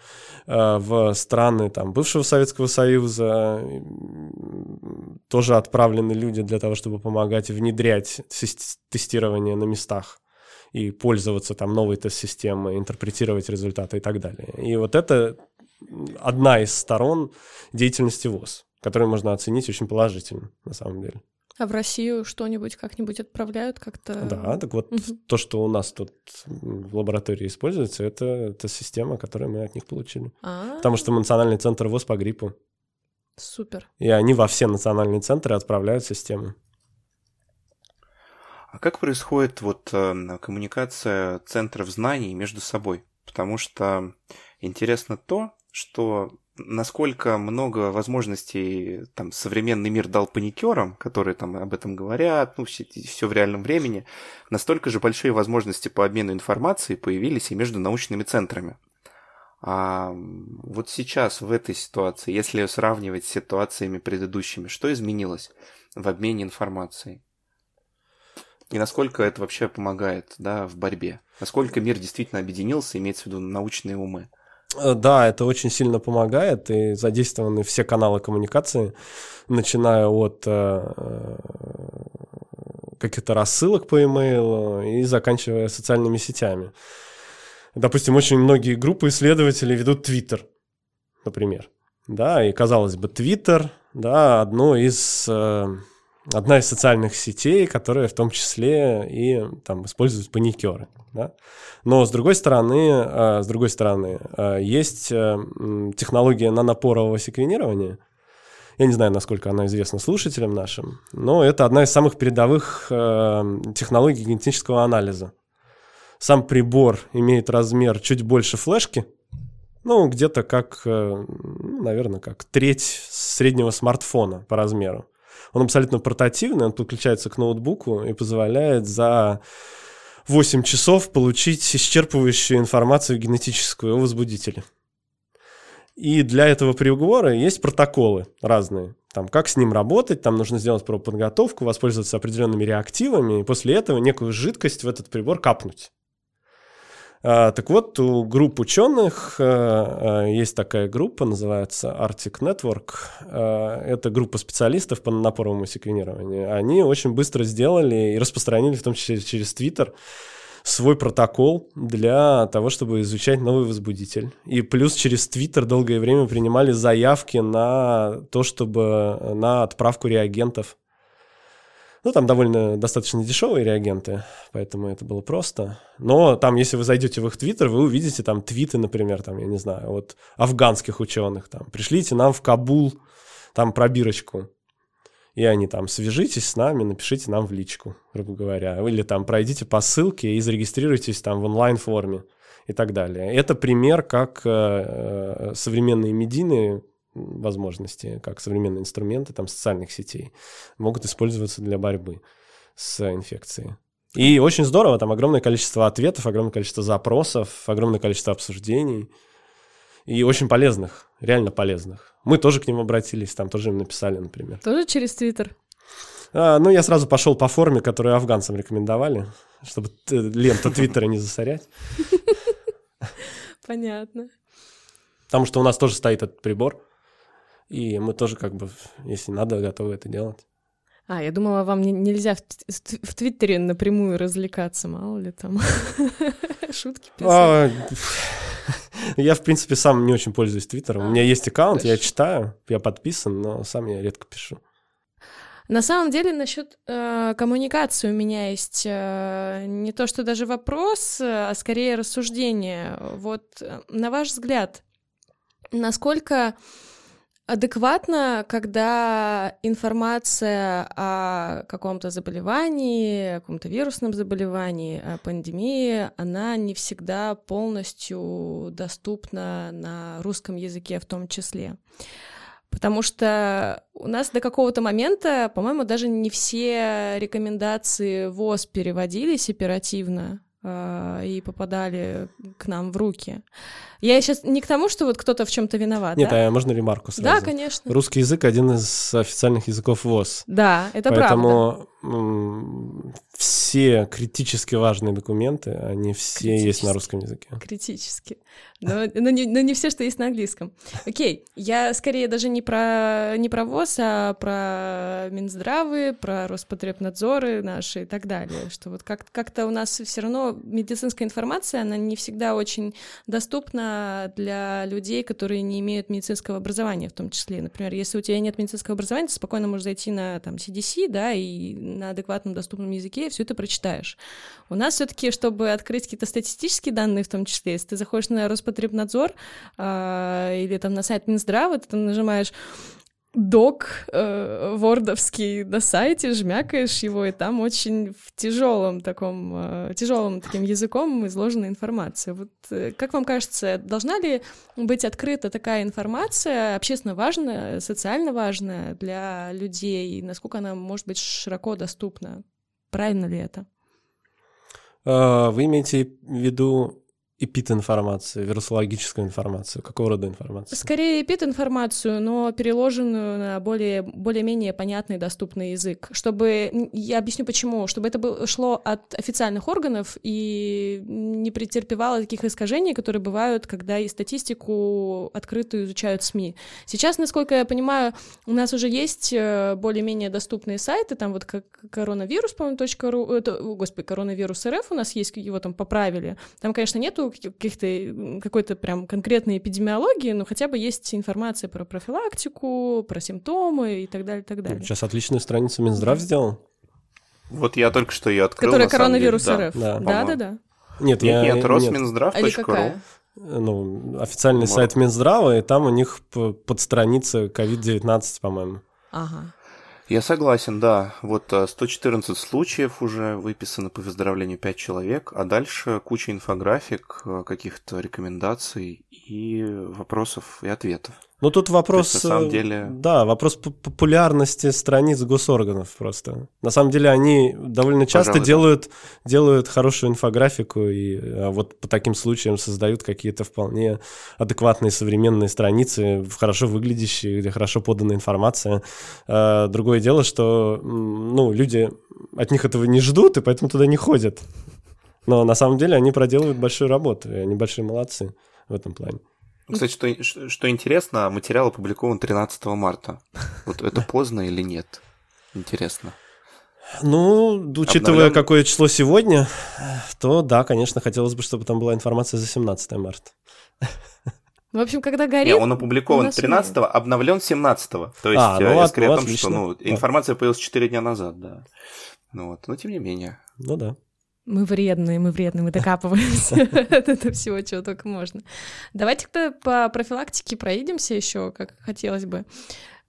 А, в страны там, бывшего Советского Союза тоже отправлены люди для того, чтобы помогать внедрять тестирование на местах и пользоваться там новой тест-системой, интерпретировать результаты и так далее. И вот это одна из сторон деятельности ВОЗ, которую можно оценить очень положительно, на самом деле. А в Россию что-нибудь как-нибудь отправляют как-то? Да, так вот угу. то, что у нас тут в лаборатории используется, это, это система, которую мы от них получили. А-а-а. Потому что мы национальный центр ВОЗ по гриппу. Супер. И они во все национальные центры отправляют систему. А как происходит вот э, коммуникация центров знаний между собой? Потому что интересно то, что насколько много возможностей там современный мир дал паникерам, которые там об этом говорят, ну, все, все в реальном времени, настолько же большие возможности по обмену информацией появились и между научными центрами. А вот сейчас, в этой ситуации, если сравнивать с ситуациями предыдущими, что изменилось в обмене информацией? И насколько это вообще помогает да, в борьбе? Насколько мир действительно объединился, имеется в виду научные умы? Э, да, это очень сильно помогает, и задействованы все каналы коммуникации, начиная от э, э каких-то рассылок по имейлу и заканчивая социальными сетями. Допустим, очень многие группы исследователей ведут Твиттер, например. Да, и казалось бы, Твиттер, да, одно из, одна из социальных сетей, которая в том числе и там используют паникеры. Да? Но с другой стороны, э, с другой стороны, э, есть э, технология нанопорового секвенирования. Я не знаю, насколько она известна слушателям нашим, но это одна из самых передовых технологий генетического анализа. Сам прибор имеет размер чуть больше флешки, ну, где-то как, ну, наверное, как треть среднего смартфона по размеру. Он абсолютно портативный, он подключается к ноутбуку и позволяет за 8 часов получить исчерпывающую информацию генетическую о возбудителе. И для этого прибора есть протоколы разные. Там, как с ним работать, там нужно сделать подготовку, воспользоваться определенными реактивами, и после этого некую жидкость в этот прибор капнуть. А, так вот, у групп ученых а, а, есть такая группа, называется Arctic Network. Это группа специалистов по напоровому секвенированию. Они очень быстро сделали и распространили, в том числе через Twitter, свой протокол для того, чтобы изучать новый возбудитель. И плюс через Twitter долгое время принимали заявки на то, чтобы на отправку реагентов ну, там довольно достаточно дешевые реагенты, поэтому это было просто. Но там, если вы зайдете в их твиттер, вы увидите там твиты, например, там, я не знаю, вот афганских ученых, там, пришлите нам в Кабул там пробирочку. И они там, свяжитесь с нами, напишите нам в личку, грубо говоря. Или там пройдите по ссылке и зарегистрируйтесь там в онлайн-форме и так далее. Это пример, как э, э современные медийные возможности, как современные инструменты там, социальных сетей, могут использоваться для борьбы с инфекцией. И очень здорово, там огромное количество ответов, огромное количество запросов, огромное количество обсуждений. И очень полезных, реально полезных. Мы тоже к ним обратились, там тоже им написали, например. Тоже через Твиттер? А, ну, я сразу пошел по форме, которую афганцам рекомендовали, чтобы ленту Твиттера не засорять. Понятно. Потому что у нас тоже стоит этот прибор. И мы тоже как бы, если надо, готовы это делать. А, я думала, вам не, нельзя в, в Твиттере напрямую развлекаться, мало ли там шутки писать. А, я, в принципе, сам не очень пользуюсь Твиттером. А, У меня есть аккаунт, я читаю, я подписан, но сам я редко пишу. На самом деле, насчет э, коммуникации у меня есть э, не то, что даже вопрос, а скорее рассуждение. Вот, э, на ваш взгляд, насколько адекватно, когда информация о каком-то заболевании, о каком-то вирусном заболевании, о пандемии, она не всегда полностью доступна на русском языке в том числе. Потому что у нас до какого-то момента, по-моему, даже не все рекомендации ВОЗ переводились оперативно и попадали к нам в руки. Я сейчас не к тому, что вот кто-то в чем-то виноват. Нет, да? а можно ремарку сразу? Да, конечно. Русский язык один из официальных языков ВОЗ. Да, это Поэтому правда. Все критически важные документы, они все есть на русском языке. Критически. Но, но, не, но не все, что есть на английском. Окей, я скорее даже не про, не про ВОЗ, а про Минздравы, про Роспотребнадзоры наши и так далее. Что вот как- как-то у нас все равно медицинская информация, она не всегда очень доступна для людей, которые не имеют медицинского образования в том числе. Например, если у тебя нет медицинского образования, ты спокойно можешь зайти на там, CDC, да, и на адекватном доступном языке все это прочитаешь. У нас все таки чтобы открыть какие-то статистические данные в том числе, если ты заходишь на Роспотребнадзор э, или там на сайт Минздрава, ты там нажимаешь док э, вордовский на сайте, жмякаешь его, и там очень в тяжелом таком, э, тяжелым таким языком изложена информация. Вот э, как вам кажется, должна ли быть открыта такая информация, общественно важная, социально важная для людей, и насколько она может быть широко доступна? Правильно ли это? А, вы имеете в виду эпид-информацию, вирусологическую информацию? Какого рода информацию? Скорее эпид-информацию, но переложенную на более, более-менее понятный, доступный язык. Чтобы, я объясню почему, чтобы это было, шло от официальных органов и не претерпевало таких искажений, которые бывают, когда и статистику открытую изучают СМИ. Сейчас, насколько я понимаю, у нас уже есть э, более-менее доступные сайты, там вот как коронавирус, по-моему, .ру, это, господи, коронавирус РФ у нас есть, его там поправили. Там, конечно, нету каких-то какой-то прям конкретной эпидемиологии, но хотя бы есть информация про профилактику, про симптомы и так далее, и так далее. Сейчас отличную страницу Минздрав сделал. Вот я только что ее открыл. Которая коронавирус деле. РФ. Да, да, да. да. Нет, нет, я, нет, Росминздрав.ру. Ну, официальный вот. сайт Минздрава, и там у них под страница COVID-19, по-моему. Ага. Я согласен, да. Вот 114 э, случаев уже выписано по выздоровлению 5 человек, а дальше куча инфографик, э, каких-то рекомендаций и вопросов и ответов. Ну тут вопрос, есть, на самом э, деле... да, вопрос популярности страниц госорганов просто. На самом деле они довольно часто Пожалуй, делают, да. делают хорошую инфографику и а вот по таким случаям создают какие-то вполне адекватные современные страницы, хорошо выглядящие, где хорошо подана информация. А, другое дело, что ну, люди от них этого не ждут и поэтому туда не ходят. Но на самом деле они проделывают большую работу, и они большие молодцы в этом плане. Кстати, что, что интересно, материал опубликован 13 марта. Вот это поздно или нет? Интересно. Ну, учитывая, Обновлен... какое число сегодня, то да, конечно, хотелось бы, чтобы там была информация за 17 марта. В общем, когда горит... Не, он опубликован 13-го, обновлен 17-го. То есть, а, ну, я скорее ну, о том, что ну, информация появилась 4 дня назад, да. Ну вот, но тем не менее. Ну да. Мы вредные, мы вредные, мы докапываемся от этого всего, чего только можно. Давайте то по профилактике проедемся еще, как хотелось бы.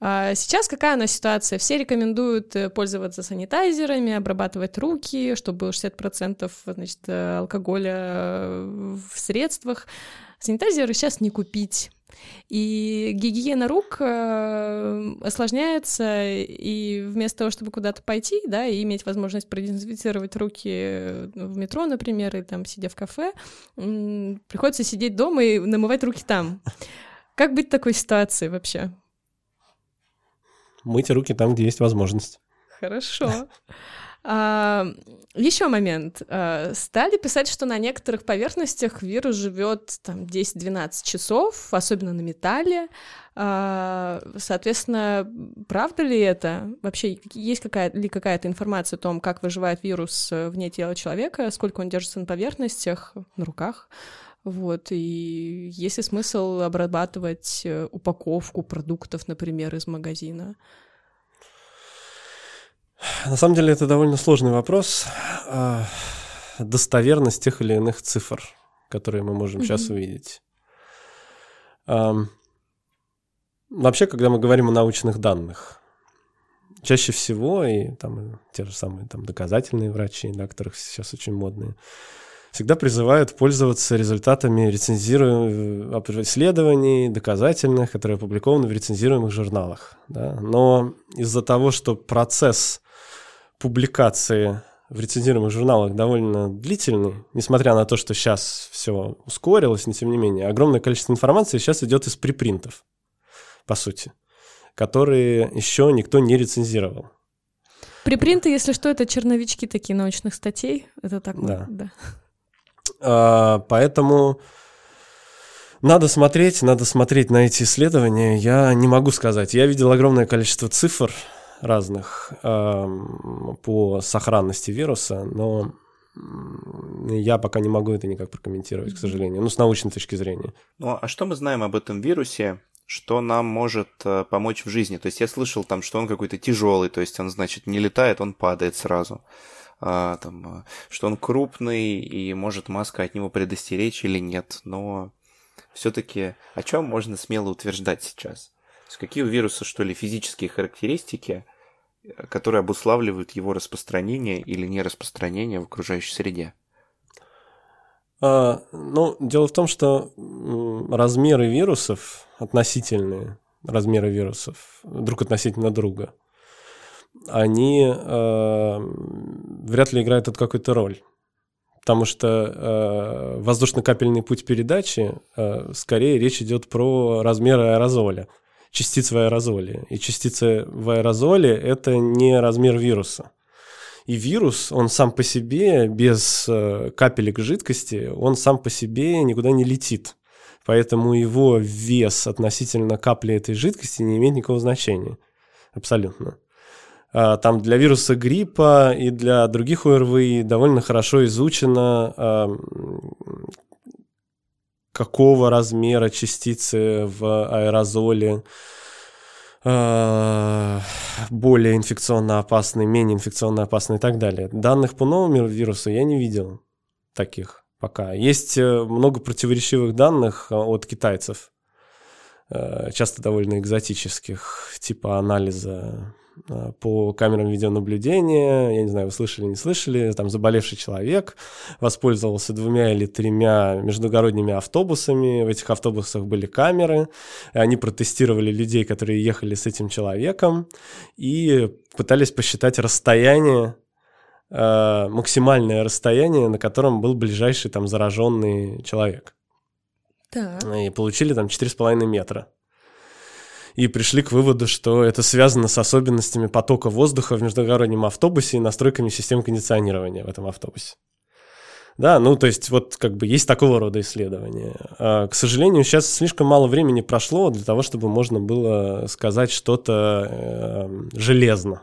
А, сейчас какая у нас ситуация? Все рекомендуют э, пользоваться санитайзерами, обрабатывать руки, чтобы 60% значит, э, алкоголя э, в средствах. Санитайзеры сейчас не купить. И гигиена рук э, осложняется, и вместо того, чтобы куда-то пойти, да, и иметь возможность продезинфицировать руки э, в метро, например, или там сидя в кафе, приходится сидеть дома и намывать руки там. Как быть в такой ситуации вообще? Мыть руки там, где есть возможность. Хорошо. А, еще момент. А, стали писать, что на некоторых поверхностях вирус живет там 10-12 часов, особенно на металле. А, соответственно, правда ли это? Вообще есть какая ли какая-то информация о том, как выживает вирус вне тела человека, сколько он держится на поверхностях, на руках? Вот, и есть ли смысл обрабатывать э, упаковку продуктов, например, из магазина? На самом деле это довольно сложный вопрос. А, достоверность тех или иных цифр, которые мы можем mm-hmm. сейчас увидеть. Вообще, когда мы говорим о научных данных, чаще всего, и там те же самые там, доказательные врачи, да, которых сейчас очень модные, всегда призывают пользоваться результатами рецензируемых исследований, доказательных, которые опубликованы в рецензируемых журналах. Да. Но из-за того, что процесс публикации в рецензируемых журналах довольно длительный, несмотря на то, что сейчас все ускорилось, но тем не менее, огромное количество информации сейчас идет из припринтов, по сути, которые еще никто не рецензировал. Припринты, если что, это черновички такие научных статей. Это так. Да. да. А, поэтому надо смотреть, надо смотреть на эти исследования. Я не могу сказать. Я видел огромное количество цифр, разных э, по сохранности вируса, но я пока не могу это никак прокомментировать, к сожалению, ну, с научной точки зрения. Ну, а что мы знаем об этом вирусе, что нам может э, помочь в жизни? То есть я слышал там, что он какой-то тяжелый, то есть он, значит, не летает, он падает сразу. А, там, э, что он крупный и может маска от него предостеречь или нет, но все-таки о чем можно смело утверждать сейчас? есть какие у вируса, что ли, физические характеристики, которые обуславливают его распространение или нераспространение в окружающей среде? А, ну, дело в том, что размеры вирусов относительные, размеры вирусов друг относительно друга, они э, вряд ли играют тут какую-то роль. Потому что э, воздушно-капельный путь передачи, э, скорее речь идет про размеры аэрозоля, частиц в аэрозоле. И частицы в аэрозоле – это не размер вируса. И вирус, он сам по себе, без э, капелек жидкости, он сам по себе никуда не летит. Поэтому его вес относительно капли этой жидкости не имеет никакого значения. Абсолютно. А, там для вируса гриппа и для других ОРВИ довольно хорошо изучено, а, какого размера частицы в аэрозоле, а, более инфекционно опасны, менее инфекционно опасны и так далее. Данных по новому вирусу я не видел таких пока. Есть э, много противоречивых данных от китайцев, э, часто довольно экзотических, типа анализа Э, по камерам видеонаблюдения, я не знаю, вы слышали, не слышали, там заболевший человек воспользовался двумя или тремя междугородними автобусами, в этих автобусах были камеры, они протестировали людей, которые ехали с этим человеком, и пытались посчитать расстояние, э, максимальное расстояние, на котором был ближайший там зараженный человек. Так. И получили там 4,5 метра и пришли к выводу, что это связано с особенностями потока воздуха в междугороднем автобусе и настройками систем кондиционирования в этом автобусе. Да, ну то есть вот как бы есть такого рода исследования. А, к сожалению, сейчас слишком мало времени прошло для того, чтобы можно было сказать что-то э, железно.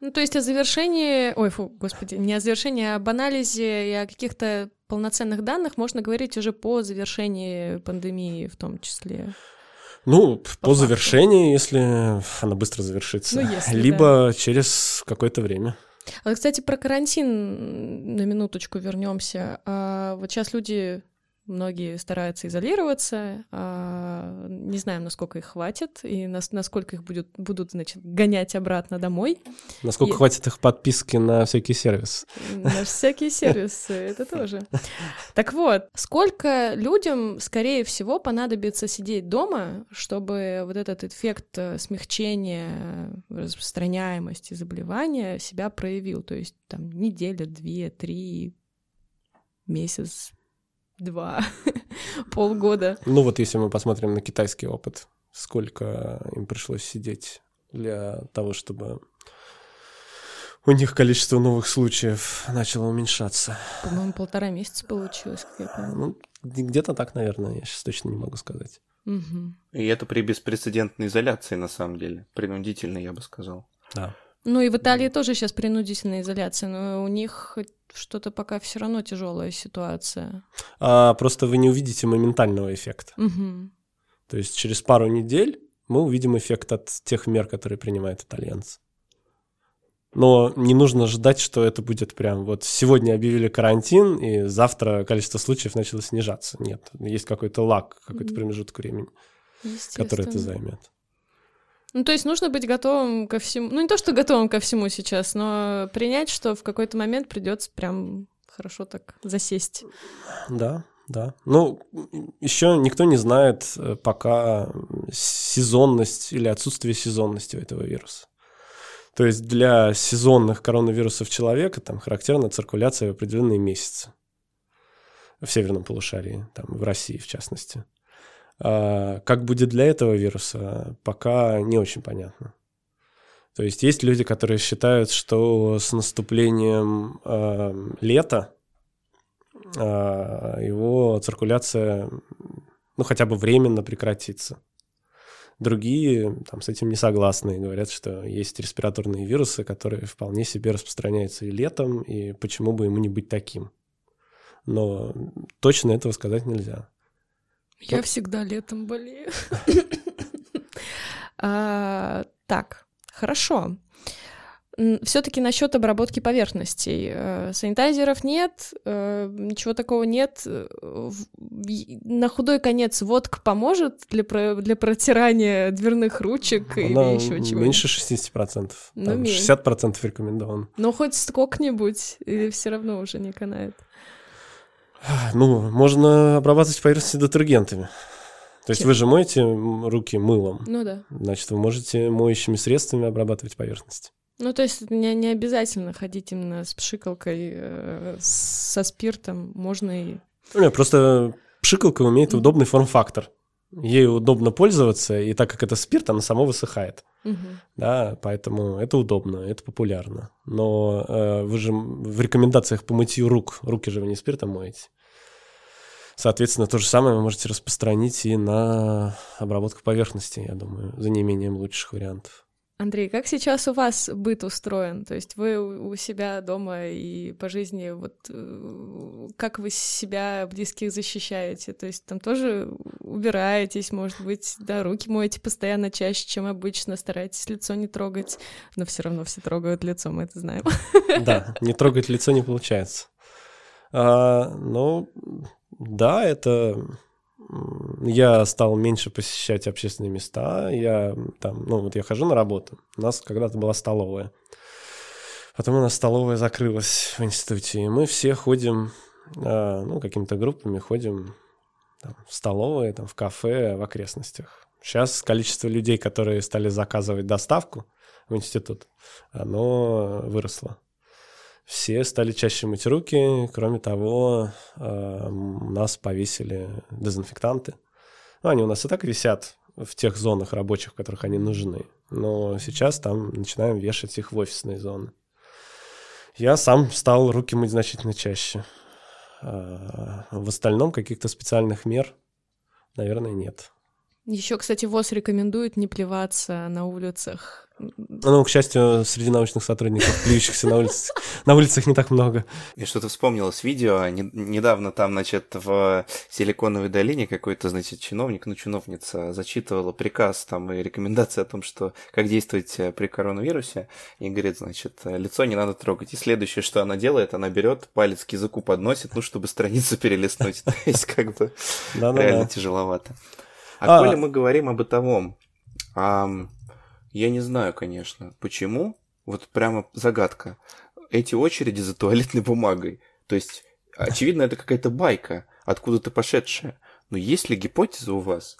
Ну, то есть о завершении, ой, фу, господи, не о завершении, а об анализе и о каких-то полноценных данных можно говорить уже по завершении пандемии в том числе. Ну, по, по завершении, если она быстро завершится. Ну, если, Либо да. через какое-то время. А, кстати, про карантин на минуточку вернемся. А, вот сейчас люди Многие стараются изолироваться, а, не знаем, насколько их хватит и нас, насколько их будут, будут, значит, гонять обратно домой. Насколько и... хватит их подписки на всякий сервис. На всякие сервисы, это тоже. Так вот, сколько людям, скорее всего, понадобится сидеть дома, чтобы вот этот эффект э, смягчения распространяемости заболевания себя проявил? То есть там неделя, две, три, месяц, два, полгода. Ну вот если мы посмотрим на китайский опыт, сколько им пришлось сидеть для того, чтобы у них количество новых случаев начало уменьшаться. По-моему, полтора месяца получилось, как я помню. Ну, где-то так, наверное, я сейчас точно не могу сказать. Угу. И это при беспрецедентной изоляции, на самом деле. Принудительной, я бы сказал. Да. Ну и в Италии тоже сейчас принудительная изоляция, но у них что-то пока все равно тяжелая ситуация. А, просто вы не увидите моментального эффекта. Угу. То есть через пару недель мы увидим эффект от тех мер, которые принимают итальянцы. Но не нужно ждать, что это будет прям вот сегодня объявили карантин, и завтра количество случаев начало снижаться. Нет, есть какой-то лаг, какой-то промежуток времени, который это займет. Ну, то есть нужно быть готовым ко всему. Ну, не то, что готовым ко всему сейчас, но принять, что в какой-то момент придется прям хорошо так засесть. Да, да. Ну, еще никто не знает э, пока сезонность или отсутствие сезонности у этого вируса. То есть для сезонных коронавирусов человека там характерна циркуляция в определенные месяцы. В северном полушарии, там, в России в частности. А, как будет для этого вируса, пока не очень понятно. То есть есть люди, которые считают, что с наступлением э, лета э, его циркуляция, ну, хотя бы временно прекратится. Другие там, с этим не согласны и говорят, что есть респираторные вирусы, которые вполне себе распространяются и летом, и почему бы ему не быть таким. Но точно этого сказать нельзя. Я всегда летом болею. а, так, хорошо. все-таки насчет обработки поверхностей. Э, санитайзеров нет, э, ничего такого нет. На худой конец водка поможет для, про, для протирания дверных ручек Она или еще чего-нибудь? Меньше 60%. Ну, Там 60% рекомендован. Ну, хоть сколько-нибудь, или все равно уже не канает? Ну, можно обрабатывать поверхности детергентами. То есть Чем? вы же моете руки мылом. Ну да. Значит, вы можете моющими средствами обрабатывать поверхность. Ну, то есть не, не обязательно ходить именно с пшикалкой, э, со спиртом, можно и... Ну, нет, просто пшикалка умеет удобный форм-фактор. Ей удобно пользоваться, и так как это спирт, она сама высыхает. Угу. Да, поэтому это удобно, это популярно. Но э, вы же в рекомендациях по мытью рук, руки же вы не спиртом моете. Соответственно, то же самое вы можете распространить и на обработку поверхности, я думаю, за неимением лучших вариантов. Андрей, как сейчас у вас быт устроен? То есть вы у себя дома и по жизни, вот э, как вы себя близких защищаете? То есть там тоже убираетесь, может быть, да, руки моете постоянно чаще, чем обычно, стараетесь лицо не трогать, но все равно все трогают лицо, мы это знаем. Да, не трогать лицо не получается. А, ну, да, это я стал меньше посещать общественные места. Я там, ну вот я хожу на работу. У нас когда-то была столовая. Потом у нас столовая закрылась в институте. И мы все ходим, а, ну, какими-то группами ходим там, в столовые, там, в кафе, в окрестностях. Сейчас количество людей, которые стали заказывать доставку в институт, оно выросло все стали чаще мыть руки. Кроме того, э, нас повесили дезинфектанты. Ну, они у нас и так висят в тех зонах рабочих, в которых они нужны. Но сейчас там начинаем вешать их в офисные зоны. Я сам стал руки мыть значительно чаще. А в остальном каких-то специальных мер, наверное, нет. Еще, кстати, ВОЗ рекомендует не плеваться на улицах ну, к счастью, среди научных сотрудников, плюющихся на улицах, на улицах не так много. И что-то вспомнилось видео, не, недавно там, значит, в Силиконовой долине какой-то, значит, чиновник, ну, чиновница зачитывала приказ там и рекомендации о том, что как действовать при коронавирусе, и говорит, значит, лицо не надо трогать. И следующее, что она делает, она берет палец к языку подносит, ну, чтобы страницу перелистнуть. То есть, как бы, реально тяжеловато. А, а коли мы говорим о бытовом, я не знаю, конечно, почему. Вот прямо загадка. Эти очереди за туалетной бумагой. То есть, очевидно, это какая-то байка, откуда-то пошедшая. Но есть ли гипотеза у вас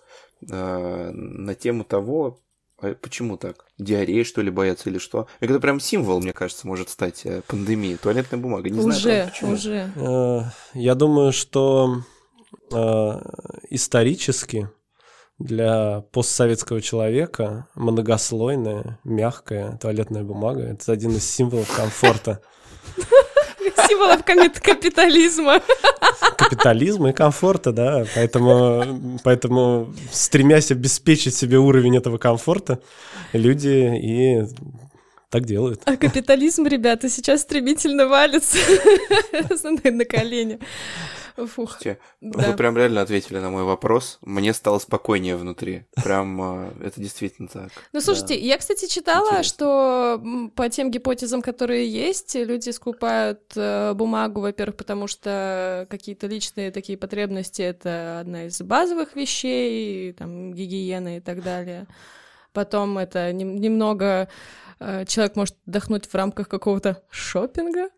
э, на тему того, а почему так? Диареи, что ли, боятся или что? Это прям символ, мне кажется, может стать э, пандемии. Туалетная бумага. Не уже, знаю, почему. Уже. Э, я думаю, что э, исторически для постсоветского человека многослойная, мягкая туалетная бумага – это один из символов комфорта. Символов капитализма. Капитализма и комфорта, да. Поэтому, поэтому, стремясь обеспечить себе уровень этого комфорта, люди и так делают. А капитализм, ребята, сейчас стремительно валится на колени. Фух. Слушайте, да. Вы прям реально ответили на мой вопрос. Мне стало спокойнее внутри. Прям а, это действительно так. Ну, слушайте, да. я, кстати, читала, Интересно. что по тем гипотезам, которые есть, люди скупают э, бумагу, во-первых, потому что какие-то личные такие потребности — это одна из базовых вещей, там, гигиена и так далее. Потом это немного э, человек может отдохнуть в рамках какого-то шопинга.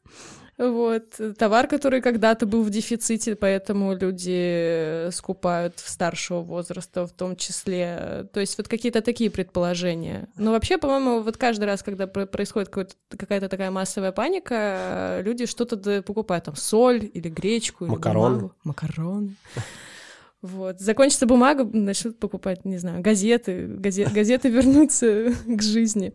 Вот. Товар, который когда-то был в дефиците, поэтому люди скупают в старшего возраста в том числе. То есть вот какие-то такие предположения. Но вообще, по-моему, вот каждый раз, когда происходит какая-то такая массовая паника, люди что-то покупают, там, соль или гречку, Макарон. Или Макарон. Вот. Закончится бумага, начнут покупать, не знаю, газеты. Газеты, газеты вернутся к жизни.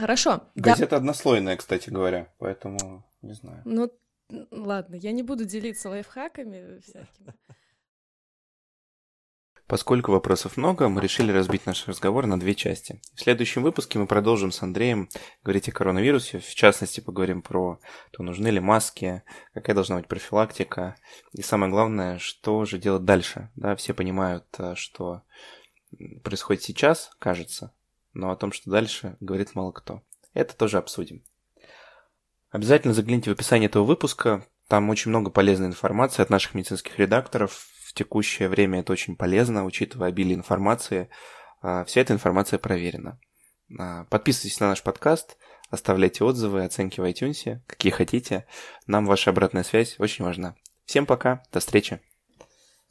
Хорошо. Газета да. однослойная, кстати говоря, поэтому не знаю. Ну, ладно, я не буду делиться лайфхаками всякими. Поскольку вопросов много, мы решили разбить наш разговор на две части. В следующем выпуске мы продолжим с Андреем говорить о коронавирусе. В частности, поговорим про то, нужны ли маски, какая должна быть профилактика. И самое главное, что же делать дальше. Да, все понимают, э, что происходит сейчас, кажется, но о том, что дальше, говорит мало кто. Это тоже обсудим. Обязательно загляните в описание этого выпуска. Там очень много полезной информации от наших медицинских редакторов. В текущее время это очень полезно, учитывая обилие информации. А, вся эта информация проверена. А, подписывайтесь на наш подкаст, оставляйте отзывы, оценки в iTunes, какие хотите. Нам ваша обратная связь очень важна. Всем пока, до встречи.